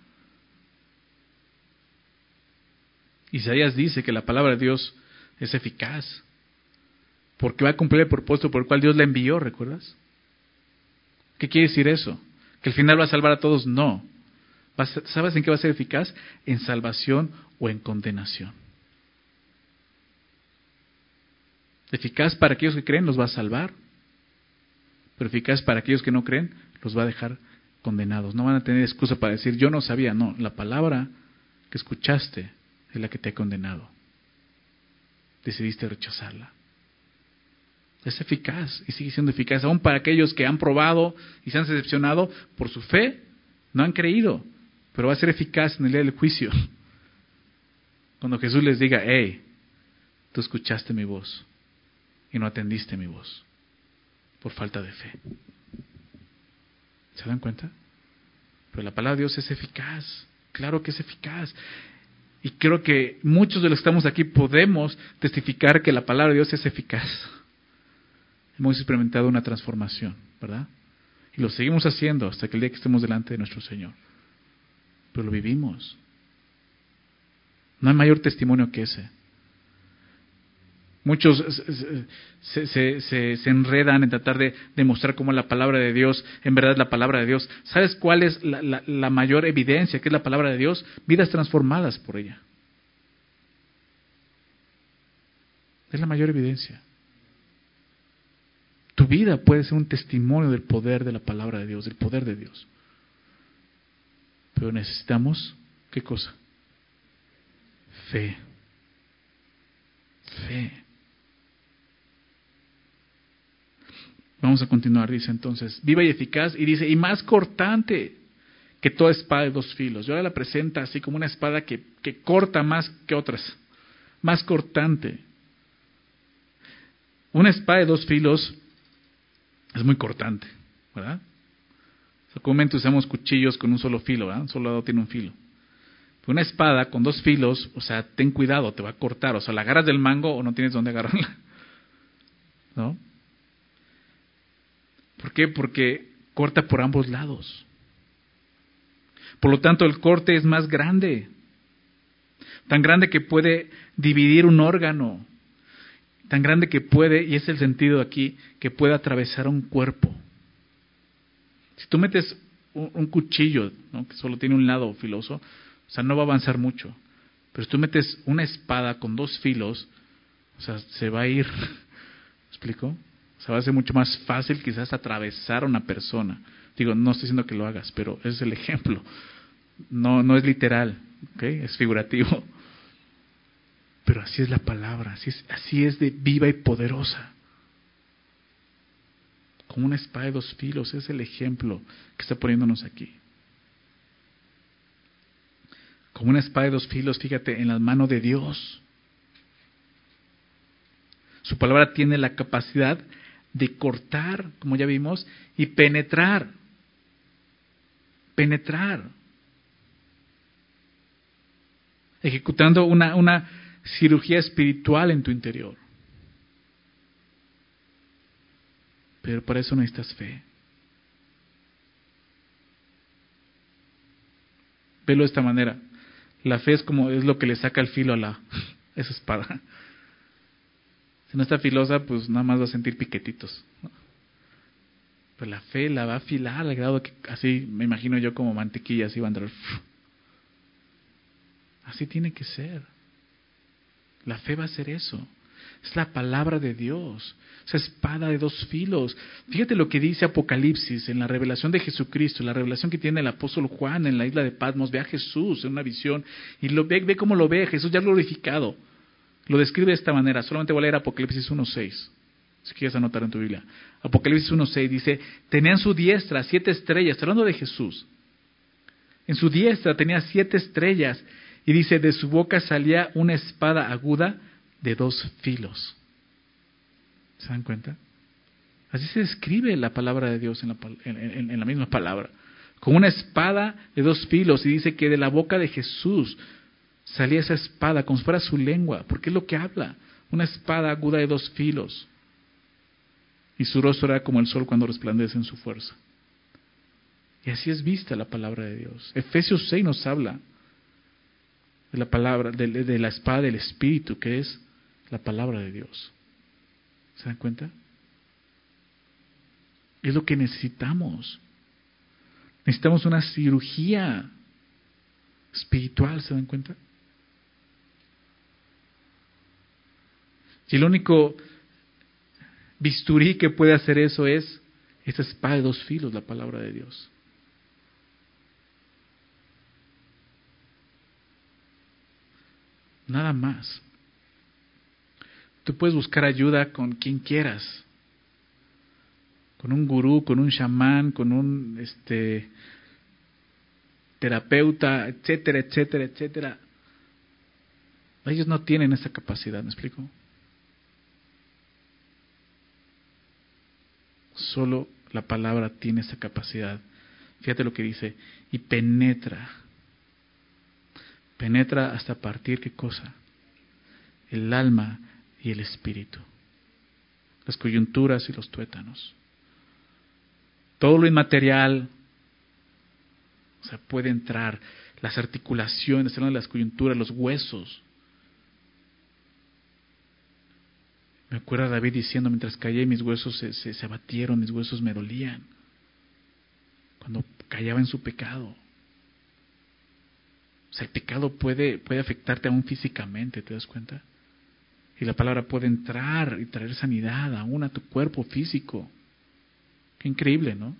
Isaías dice que la palabra de Dios es eficaz. Porque va a cumplir el propósito por el cual Dios la envió, ¿recuerdas? ¿Qué quiere decir eso? ¿Que el final va a salvar a todos? No. ¿Sabes en qué va a ser eficaz? En salvación o en condenación. Eficaz para aquellos que creen, los va a salvar. Pero eficaz para aquellos que no creen, los va a dejar condenados. No van a tener excusa para decir, yo no sabía. No, la palabra que escuchaste es la que te ha condenado. Decidiste rechazarla es eficaz y sigue siendo eficaz, aún para aquellos que han probado y se han decepcionado por su fe, no han creído, pero va a ser eficaz en el día del juicio. Cuando Jesús les diga, hey, tú escuchaste mi voz y no atendiste mi voz por falta de fe. ¿Se dan cuenta? Pero la palabra de Dios es eficaz, claro que es eficaz. Y creo que muchos de los que estamos aquí podemos testificar que la palabra de Dios es eficaz hemos experimentado una transformación, ¿verdad? Y lo seguimos haciendo hasta que el día que estemos delante de nuestro Señor. Pero lo vivimos. No hay mayor testimonio que ese. Muchos se, enredan en tratar de demostrar cómo la palabra de Dios en verdad es la palabra de Dios. ¿Sabes cuál es la, la mayor evidencia que es la palabra de Dios? Vidas transformadas por ella. Es la mayor evidencia. Tu vida puede ser un testimonio del poder de la palabra de Dios, del poder de Dios. Pero necesitamos, ¿qué cosa? Fe. Fe. Vamos a continuar, dice entonces, viva y eficaz, y dice, y más cortante que toda espada de dos filos. Yo ahora la presenta así como una espada que, que corta más que otras, más cortante. Una espada de dos filos es muy cortante, ¿verdad? Comúnmente usamos cuchillos con un solo filo. Un solo lado tiene un filo. Una espada con dos filos, o sea, ten cuidado, te va a cortar. O sea, la agarras del mango o no tienes dónde agarrarla. ¿No? ¿Por qué? Porque corta por ambos lados. Por lo tanto, el corte es más grande. Tan grande que puede dividir un órgano. Tan grande que puede, y es el sentido aquí, que puede atravesar un cuerpo. Si tú metes un, cuchillo, que solo tiene un lado filoso, o sea, no va a avanzar mucho. Pero si tú metes una espada con dos filos, o sea, se va a ir. ¿Me explico? se va a hacer mucho más fácil quizás atravesar a una persona. Digo, no estoy diciendo que lo hagas, pero ese es el ejemplo. No, no es literal, es figurativo. Pero así es la palabra, así es, así es de viva y poderosa. Como una espada de dos filos, es el ejemplo que está poniéndonos aquí. Como una espada de dos filos, fíjate, en las manos de Dios. Su palabra tiene la capacidad de cortar, como ya vimos, y penetrar. Penetrar. Ejecutando una, una cirugía espiritual en tu interior. Pero para eso necesitas fe. Velo de esta manera. La fe es como es lo que le saca el filo a la esa espada. Si no está filosa, pues nada más va a sentir piquetitos. Pero la fe la va a afilar al grado que así me imagino yo como mantequilla, así va a andar. Así tiene que ser. La fe va a ser eso. Es la palabra de Dios, esa espada de dos filos. Fíjate lo que dice Apocalipsis en la revelación de Jesucristo, la revelación que tiene el apóstol Juan en la isla de Patmos. Ve a Jesús en una visión y lo ve, cómo lo ve, Jesús ya glorificado. Lo describe de esta manera. Solamente voy a leer Apocalipsis 1.6. Si quieres anotar en tu Biblia. Apocalipsis 1.6 dice, tenía en su diestra siete estrellas. Hablando de Jesús. En su diestra tenía siete estrellas. Y dice, de su boca salía una espada aguda de dos filos. ¿Se dan cuenta? Así se describe la palabra de Dios en la, misma palabra. Con una espada de dos filos. Y dice que de la boca de Jesús salía esa espada como si fuera su lengua, porque es lo que habla, una espada aguda de dos filos. Y su rostro era como el sol cuando resplandece en su fuerza. Y así es vista la palabra de Dios. Efesios 6 nos habla de la palabra, de la espada del Espíritu, que es la palabra de Dios. ¿Se dan cuenta? Es lo que necesitamos. Necesitamos una cirugía espiritual, ¿se dan cuenta? Y el único bisturí que puede hacer eso es esa espada de dos filos, la palabra de Dios. Nada más. Tú puedes buscar ayuda con quien quieras. Con un gurú, con un chamán, con un este terapeuta, etcétera, etcétera, etcétera. Ellos no tienen esa capacidad, ¿me explico? Solo la palabra tiene esa capacidad. Fíjate lo que dice, y penetra. Penetra hasta partir qué cosa? El alma y el espíritu. Las coyunturas y los tuétanos. Todo lo inmaterial, o sea, puede entrar las articulaciones, las coyunturas, los huesos. Me acuerdo David diciendo, mientras callé, mis huesos se, se, abatieron, mis huesos me dolían. Cuando callaba en su pecado. O sea, el pecado puede, puede afectarte aún físicamente, ¿te das cuenta? Y la palabra puede entrar y traer sanidad aún a tu cuerpo físico. Qué increíble, ¿no?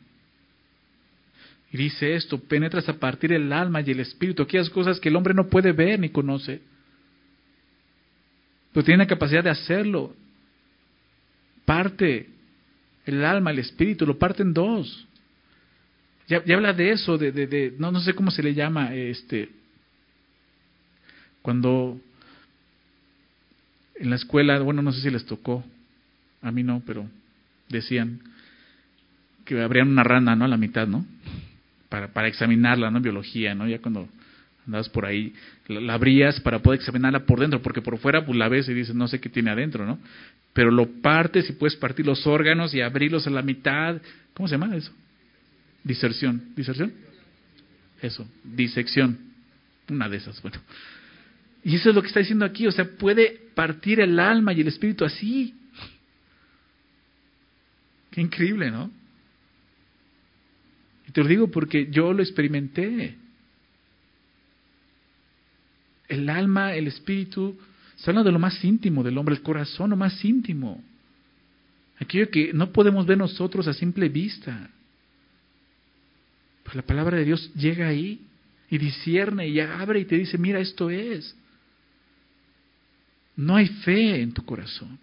Y dice esto, penetras a partir del alma y el espíritu, aquellas cosas que el hombre no puede ver ni conoce. Pero tiene la capacidad de hacerlo. Parte el alma, el espíritu, lo parte en dos. Ya, habla de eso, de, de, de, no, no sé cómo se le llama, este, cuando en la escuela, bueno, no sé si les tocó, a mí no, pero decían que habrían una rana, ¿no? A la mitad, ¿no? Para, para examinarla, ¿no? Biología, ¿no? Ya cuando andabas por ahí, la, abrías para poder examinarla por dentro, porque por fuera pues la ves y dices, no sé qué tiene adentro, ¿no? Pero lo partes y puedes partir los órganos y abrirlos a la mitad. ¿Cómo se llama eso? Diserción. ¿Diserción? Eso, disección. Una de esas, bueno. Y eso es lo que está diciendo aquí, o sea, puede partir el alma y el espíritu así. Qué increíble, ¿no? Y te lo digo porque yo lo experimenté. El alma, el espíritu, se habla de lo más íntimo del hombre, el corazón, lo más íntimo. Aquello que no podemos ver nosotros a simple vista. Pues la palabra de Dios llega ahí y discierne y abre y te dice, mira, esto es. No hay fe en tu corazón.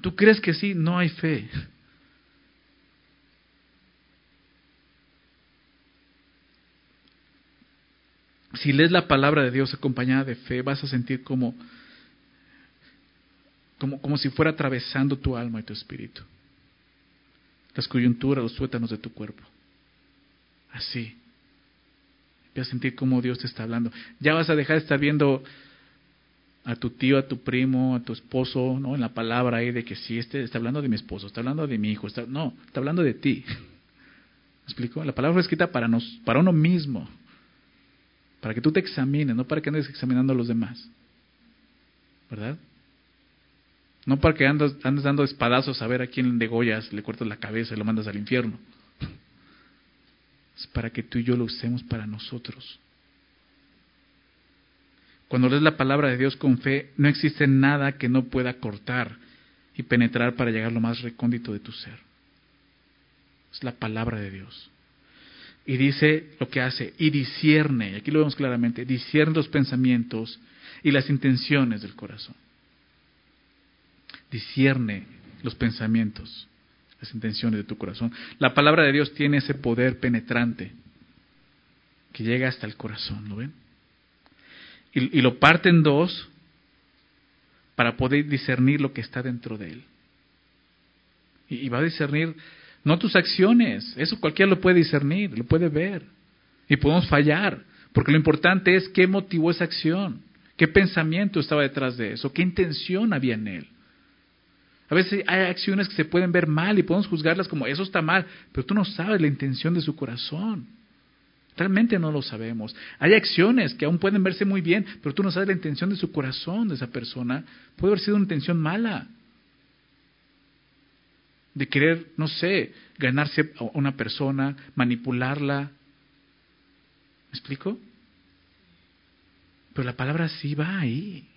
¿Tú crees que sí? No hay fe. Si lees la palabra de Dios acompañada de fe, vas a sentir como, como, como si fuera atravesando tu alma y tu espíritu. Las coyunturas, los tuétanos de tu cuerpo. Así. Vas a sentir cómo Dios te está hablando. Ya vas a dejar de estar viendo a tu tío, a tu primo, a tu esposo, ¿no? En la palabra ahí de que si este está hablando de mi esposo, está hablando de mi hijo, está, no, está hablando de ti. ¿Me explico? La palabra fue escrita para, nos, para uno mismo, para que tú te examines, no para que andes examinando a los demás. ¿Verdad? No para que andes, andes dando espadazos a ver a quién degollas, le cortas la cabeza y lo mandas al infierno. Es para que tú y yo lo usemos para nosotros. Cuando lees la palabra de Dios con fe, no existe nada que no pueda cortar y penetrar para llegar a lo más recóndito de tu ser. Es la palabra de Dios. Y dice lo que hace, y discierne, y aquí lo vemos claramente, discierne los pensamientos y las intenciones del corazón. Discierne los pensamientos, las intenciones de tu corazón. La palabra de Dios tiene ese poder penetrante que llega hasta el corazón, ¿lo ven? Y, lo parte en dos para poder discernir lo que está dentro de él. Y, va a discernir no tus acciones, eso cualquiera lo puede discernir, lo puede ver. Y podemos fallar, porque lo importante es qué motivó esa acción, qué pensamiento estaba detrás de eso, qué intención había en él. A veces hay acciones que se pueden ver mal y podemos juzgarlas como eso está mal, pero tú no sabes la intención de su corazón. Realmente no lo sabemos. Hay acciones que aún pueden verse muy bien, pero tú no sabes la intención de su corazón de esa persona. Puede haber sido una intención mala. De querer, no sé, ganarse a una persona, manipularla. ¿Me explico? Pero la palabra sí va ahí.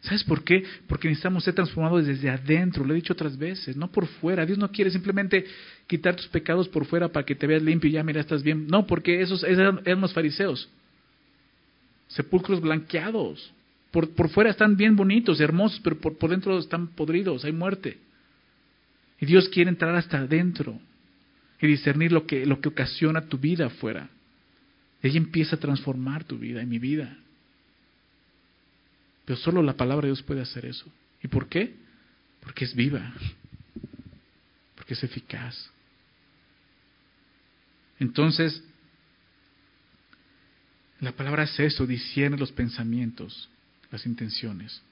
¿Sabes por qué? Porque necesitamos ser transformados desde adentro, lo he dicho otras veces, no por fuera. Dios no quiere simplemente quitar tus pecados por fuera para que te veas limpio y ya, mira, estás bien. No, porque esos eran, los fariseos. Sepulcros blanqueados. Por, por fuera están bien bonitos, hermosos, pero por, por dentro están podridos, hay muerte. Y Dios quiere entrar hasta adentro y discernir lo que, lo que ocasiona tu vida afuera. Y ahí empieza a transformar tu vida y mi vida. Pero solo la palabra de Dios puede hacer eso. ¿Y por qué? Porque es viva, porque es eficaz. Entonces, la palabra es eso, discierne los pensamientos, las intenciones.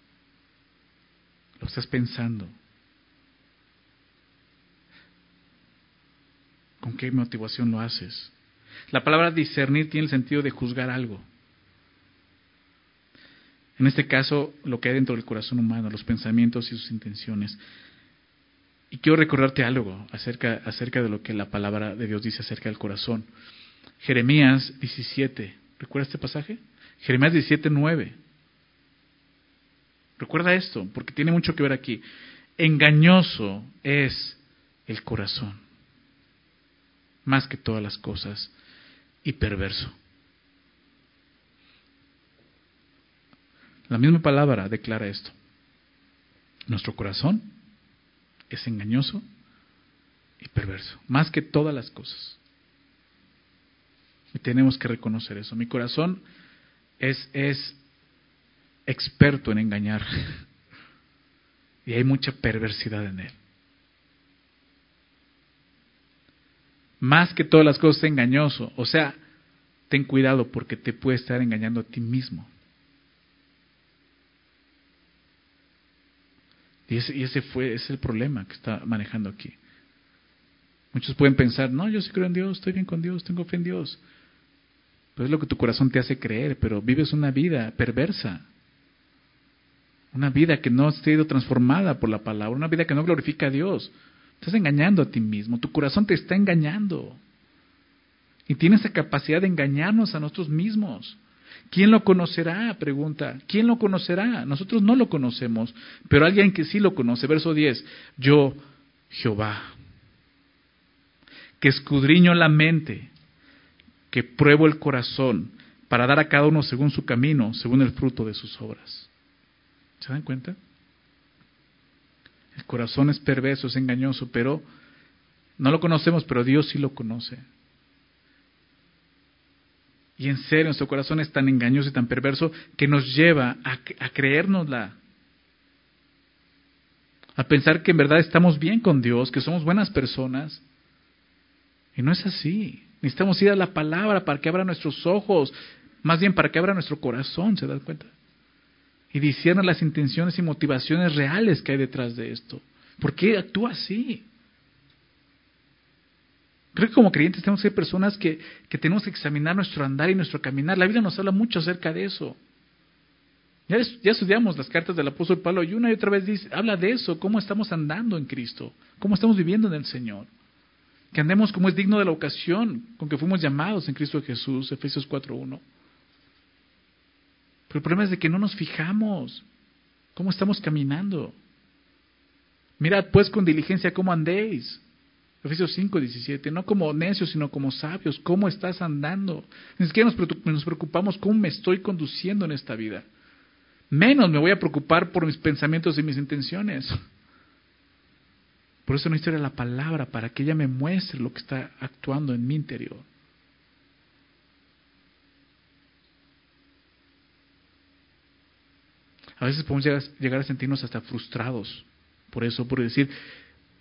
Lo estás pensando. ¿Con qué motivación lo haces? La palabra discernir tiene el sentido de juzgar algo. En este caso, lo que hay dentro del corazón humano, los pensamientos y sus intenciones. Y quiero recordarte algo acerca, acerca de lo que la palabra de Dios dice acerca del corazón. Jeremías 17, ¿recuerda este pasaje? Jeremías 17, 9. Recuerda esto, porque tiene mucho que ver aquí. Engañoso es el corazón, más que todas las cosas, y perverso. La misma palabra declara esto. Nuestro corazón es engañoso y perverso, más que todas las cosas. Y tenemos que reconocer eso. Mi corazón es, es experto en engañar. Y hay mucha perversidad en él. Más que todas las cosas es engañoso. O sea, ten cuidado porque te puede estar engañando a ti mismo. Y ese, fue ese es el problema que está manejando aquí. Muchos pueden pensar, no, yo sí creo en Dios, estoy bien con Dios, tengo fe en Dios. Pero es lo que tu corazón te hace creer, pero vives una vida perversa. Una vida que no ha sido transformada por la palabra, una vida que no glorifica a Dios. Estás engañando a ti mismo, tu corazón te está engañando. Y tienes esa capacidad de engañarnos a nosotros mismos. ¿Quién lo conocerá? Pregunta. ¿Quién lo conocerá? Nosotros no lo conocemos, pero alguien que sí lo conoce. Verso 10. Yo, Jehová, que escudriño la mente, que pruebo el corazón, para dar a cada uno según su camino, según el fruto de sus obras. ¿Se dan cuenta? El corazón es perverso, es engañoso, pero no lo conocemos, pero Dios sí lo conoce. Y en serio, nuestro corazón es tan engañoso y tan perverso que nos lleva a, a creérnosla. A pensar que en verdad estamos bien con Dios, que somos buenas personas. Y no es así. Necesitamos ir a la palabra para que abra nuestros ojos, más bien para que abra nuestro corazón, ¿se dan cuenta? Y discierna las intenciones y motivaciones reales que hay detrás de esto. ¿Por qué actúa así? Creo que como creyentes tenemos que ser personas que, que tenemos que examinar nuestro andar y nuestro caminar. La Biblia nos habla mucho acerca de eso. Ya, estudiamos las cartas del apóstol Pablo y una y otra vez dice, habla de eso, cómo estamos andando en Cristo, cómo estamos viviendo en el Señor. Que andemos como es digno de la ocasión con que fuimos llamados en Cristo Jesús, Efesios 4.1. Pero el problema es de que no nos fijamos cómo estamos caminando. Mirad pues con diligencia cómo andéis Efesios 5, 17, no como necios, sino como sabios. ¿Cómo estás andando? Ni siquiera nos preocupamos cómo me estoy conduciendo en esta vida. Menos me voy a preocupar por mis pensamientos y mis intenciones. Por eso necesito la palabra para que ella me muestre lo que está actuando en mi interior. A veces podemos llegar a sentirnos hasta frustrados por eso, por decir,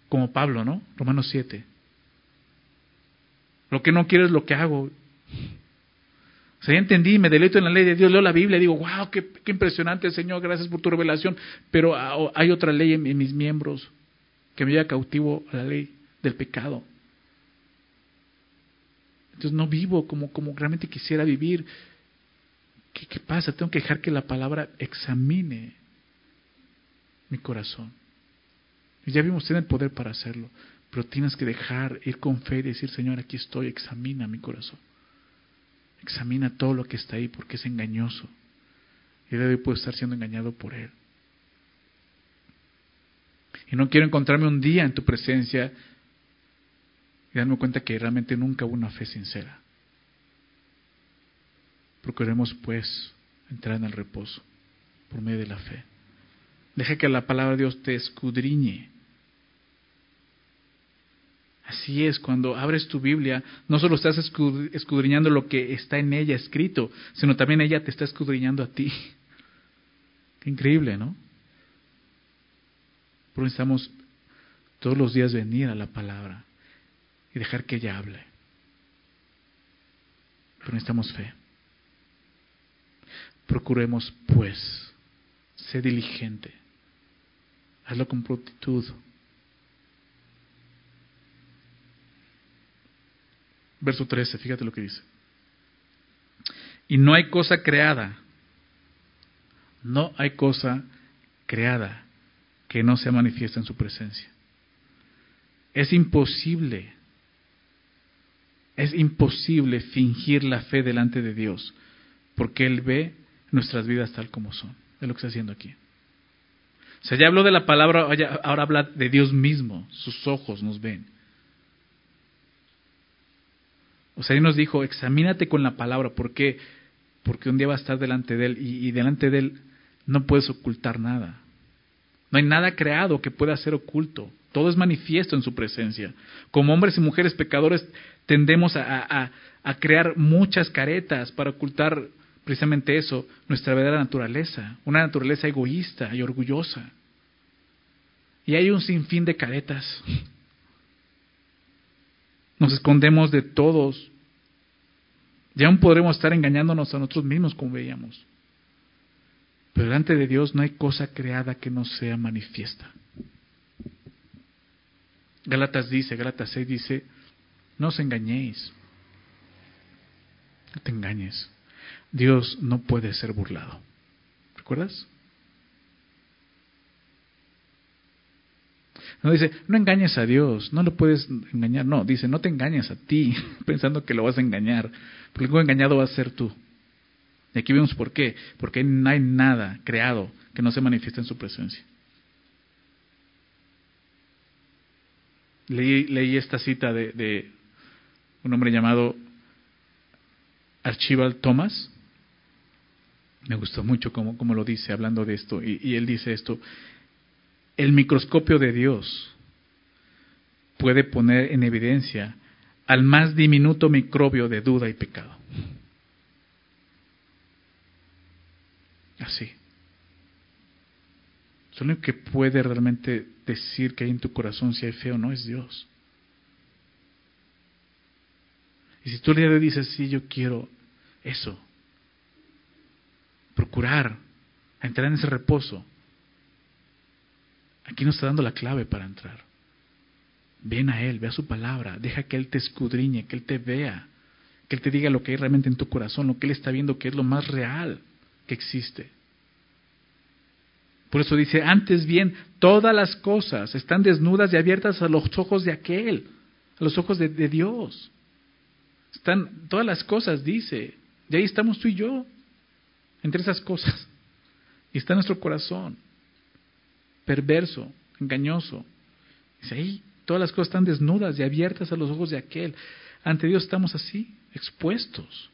como Pablo, ¿no? Romanos 7. Lo que no quiero es lo que hago. O sea, ya entendí, me deleito en la ley de Dios, leo la Biblia y digo, wow, qué, impresionante, Señor, gracias por tu revelación. Pero hay otra ley en, mis miembros que me lleva cautivo a la ley del pecado. Entonces no vivo como, como realmente quisiera vivir. ¿Qué, ¿Qué pasa? Tengo que dejar que la palabra examine mi corazón. Ya vimos, tiene el poder para hacerlo, pero tienes que dejar, ir con fe y decir, Señor, aquí estoy, examina mi corazón. Examina todo lo que está ahí porque es engañoso. Y de hoy puedo estar siendo engañado por Él. Y no quiero encontrarme un día en tu presencia y darme cuenta que realmente nunca hubo una fe sincera. Procuremos pues entrar en el reposo por medio de la fe. Deja que la palabra de Dios te escudriñe Así es, cuando abres tu Biblia, no solo estás escudriñando lo que está en ella escrito, sino también ella te está escudriñando a ti. Qué increíble, ¿no? Pero necesitamos todos los días venir a la palabra y dejar que ella hable. Pero necesitamos fe. Procuremos, pues, sé diligente. Hazlo con prontitud verso 13, fíjate lo que dice. Y no hay cosa creada, no hay cosa creada que no se manifiesta en su presencia. Es imposible, es imposible fingir la fe delante de Dios, porque Él ve nuestras vidas tal como son. Es lo que está haciendo aquí. O sea, ya habló de la palabra, ahora habla de Dios mismo, sus ojos nos ven. O sea, Él nos dijo, examínate con la palabra, ¿por qué? Porque un día va a estar delante de Él y, y delante de Él no puedes ocultar nada. No hay nada creado que pueda ser oculto. Todo es manifiesto en su presencia. Como hombres y mujeres pecadores tendemos a, crear muchas caretas para ocultar precisamente eso, nuestra verdadera naturaleza, una naturaleza egoísta y orgullosa. Y hay un sinfín de caretas. Nos escondemos de todos. Y aún podremos estar engañándonos a nosotros mismos, como veíamos. Pero delante de Dios no hay cosa creada que no sea manifiesta. Gálatas dice, Gálatas 6 dice, no os engañéis. No te engañes. Dios no puede ser burlado. ¿Recuerdas? No dice, no engañes a Dios, no lo puedes engañar. No, dice, no te engañes a ti, pensando que lo vas a engañar, porque el engañado va a ser tú. Y aquí vemos por qué. Porque no hay nada creado que no se manifieste en su presencia. Leí, esta cita de, un hombre llamado Archibald Thomas. Me gustó mucho cómo, lo dice hablando de esto. y él dice esto. El microscopio de Dios puede poner en evidencia al más diminuto microbio de duda y pecado. Así. Solo que puede realmente decir que hay en tu corazón si hay fe o no es Dios. Y si tú le dices, sí, yo quiero eso, procurar entrar en ese reposo, aquí nos está dando la clave para entrar. Ven a Él, ve a su palabra, deja que Él te escudriñe, que Él te vea, que Él te diga lo que hay realmente en tu corazón, lo que Él está viendo que es lo más real que existe. Por eso dice, antes bien, todas las cosas están desnudas y abiertas a los ojos de aquel, a los ojos de, Dios. Están todas las cosas, dice. Y ahí estamos tú y yo, entre esas cosas. Y está nuestro corazón, perverso, engañoso. Dice, ahí todas las cosas están desnudas y abiertas a los ojos de aquel. Ante Dios estamos así, expuestos.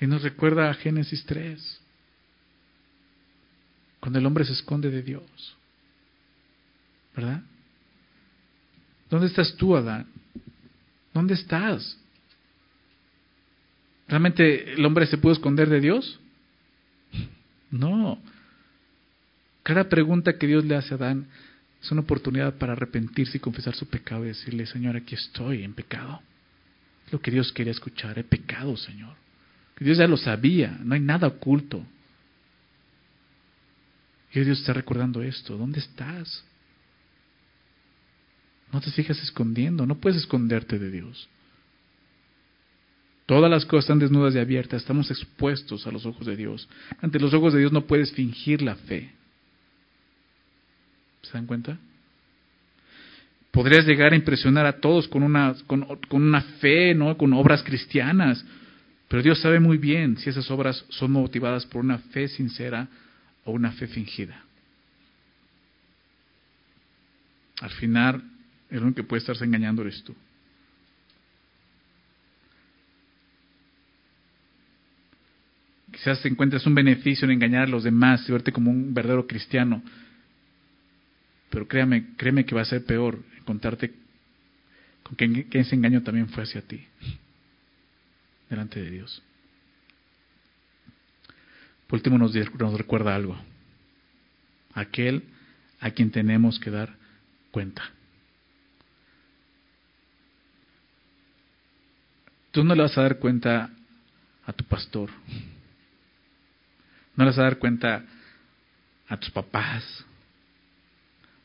Y nos recuerda a Génesis 3, cuando el hombre se esconde de Dios. ¿Verdad? ¿Dónde estás tú, Adán? ¿Dónde estás? ¿Realmente el hombre se pudo esconder de Dios? No. Cada pregunta que Dios le hace a Adán es una oportunidad para arrepentirse y confesar su pecado y decirle, Señor, aquí estoy en pecado. Es lo que Dios quería escuchar, he pecado, Señor. Dios ya lo sabía, no hay nada oculto. Y Dios está recordando esto, ¿dónde estás? No te sigas escondiendo, no puedes esconderte de Dios. Todas las cosas están desnudas y abiertas, estamos expuestos a los ojos de Dios. Ante los ojos de Dios no puedes fingir la fe. ¿Se dan cuenta? Podrías llegar a impresionar a todos con una, con, una fe, ¿no? con obras cristianas, pero Dios sabe muy bien si esas obras son motivadas por una fe sincera o una fe fingida. Al final, el único que puede estarse engañando eres tú. Quizás encuentres un beneficio en engañar a los demás y verte como un verdadero cristiano. Pero créame, créeme que va a ser peor contarte con que ese engaño también fue hacia ti delante de Dios. Por último nos, nos recuerda algo. Aquel a quien tenemos que dar cuenta. Tú no le vas a dar cuenta a tu pastor. No le vas a dar cuenta a tus papás.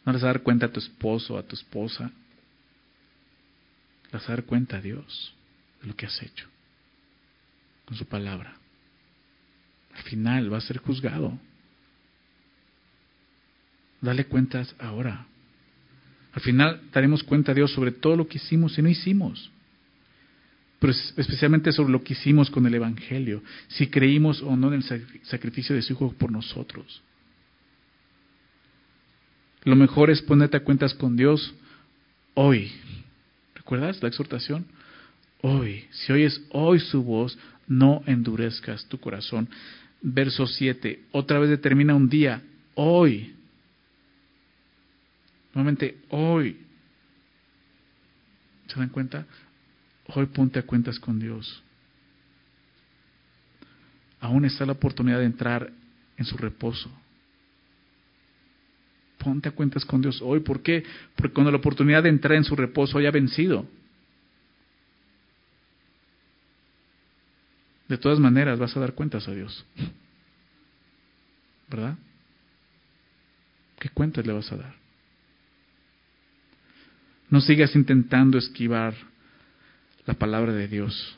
No vas a dar cuenta a tu esposo a tu esposa. Vas a dar cuenta a Dios de lo que has hecho con su palabra. Al final va a ser juzgado. Dale cuentas ahora. Al final daremos cuenta a Dios sobre todo lo que hicimos y no hicimos. Pero especialmente sobre lo que hicimos con el Evangelio. Si creímos o no en el sacrificio de su Hijo por nosotros. Lo mejor es ponerte a cuentas con Dios hoy. ¿Recuerdas la exhortación? Hoy. Si oyes hoy su voz, no endurezcas tu corazón. Verso 7. Otra vez determina un día. Hoy. Nuevamente, hoy. ¿Se dan cuenta? Hoy ponte a cuentas con Dios. Aún está la oportunidad de entrar en su reposo. Ponte a cuentas con Dios hoy. ¿Por qué? Porque cuando la oportunidad de entrar en su reposo haya vencido, de todas maneras vas a dar cuentas a Dios. ¿Verdad? ¿Qué cuentas le vas a dar? No sigas intentando esquivar la palabra de Dios.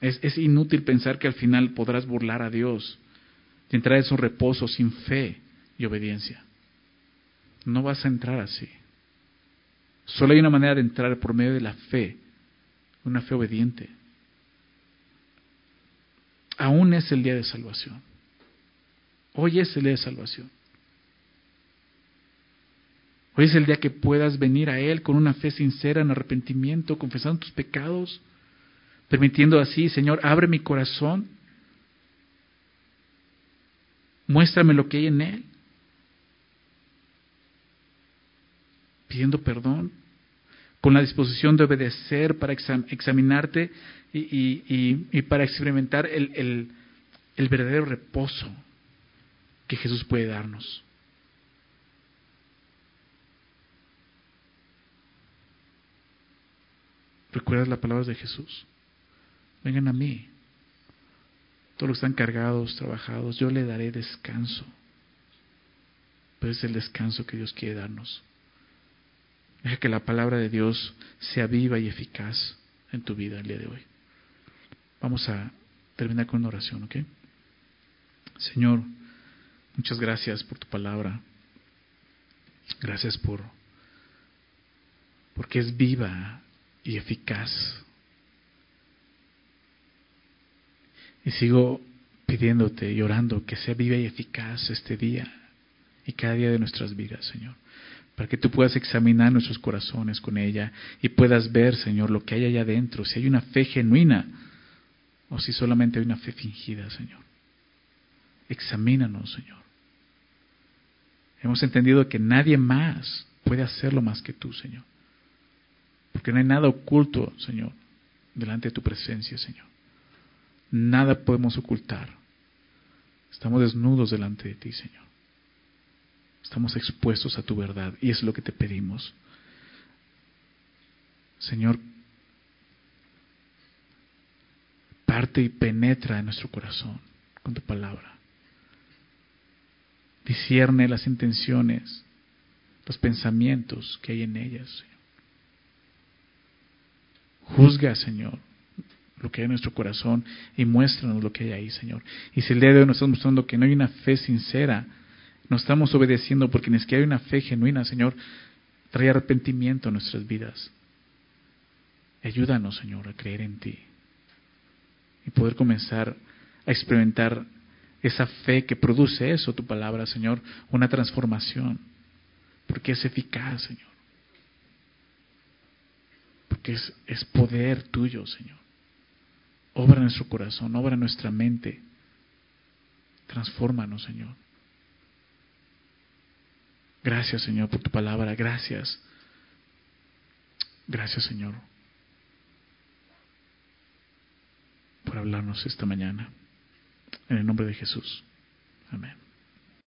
Es, es, inútil pensar que al final podrás burlar a Dios y entrar en su reposo sin fe y obediencia. No vas a entrar así. Solo hay una manera de entrar por medio de la fe, una fe obediente. Aún es el día de salvación. Hoy es el día de salvación. Hoy es el día que puedas venir a Él con una fe sincera en arrepentimiento, confesando tus pecados, permitiendo así, Señor, abre mi corazón, muéstrame lo que hay en Él, pidiendo perdón, con la disposición de obedecer para examinarte y, para experimentar el verdadero reposo que Jesús puede darnos. ¿Recuerdas las palabras de Jesús? Vengan a mí. Todos los que están cargados, trabajados, yo le daré descanso. Pero es el descanso que Dios quiere darnos. Deja que la palabra de Dios sea viva y eficaz en tu vida el día de hoy. Vamos a terminar con una oración, ¿ok? Señor, muchas gracias por tu palabra. Gracias por porque es viva y eficaz. Y sigo pidiéndote y orando que sea viva y eficaz este día y cada día de nuestras vidas, Señor. Para que tú puedas examinar nuestros corazones con ella y puedas ver, Señor, lo que hay allá adentro, si hay una fe genuina o si solamente hay una fe fingida, Señor. Examínanos, Señor. Hemos entendido que nadie más puede hacerlo más que tú, Señor. Porque no hay nada oculto, Señor, delante de tu presencia, Señor. Nada podemos ocultar. Estamos desnudos delante de ti, Señor. Estamos expuestos a tu verdad y es lo que te pedimos. Señor, parte y penetra en nuestro corazón con tu palabra. Discierne las intenciones, los pensamientos que hay en ellas, Señor. Juzga, Señor, lo que hay en nuestro corazón y muéstranos lo que hay ahí, Señor. Y si el día de hoy nos estás mostrando que no hay una fe sincera, no estamos obedeciendo porque ni siquiera hay una fe genuina, Señor, trae arrepentimiento a nuestras vidas. Ayúdanos, Señor, a creer en ti y poder comenzar a experimentar esa fe que produce eso, tu palabra, Señor, una transformación, porque es eficaz, Señor. Porque es, es poder tuyo, Señor. Obra nuestro corazón, obra nuestra mente. Transfórmanos, Señor. Gracias, Señor, por tu palabra. Gracias. Gracias, Señor, por hablarnos esta mañana. En el nombre de Jesús. Amén.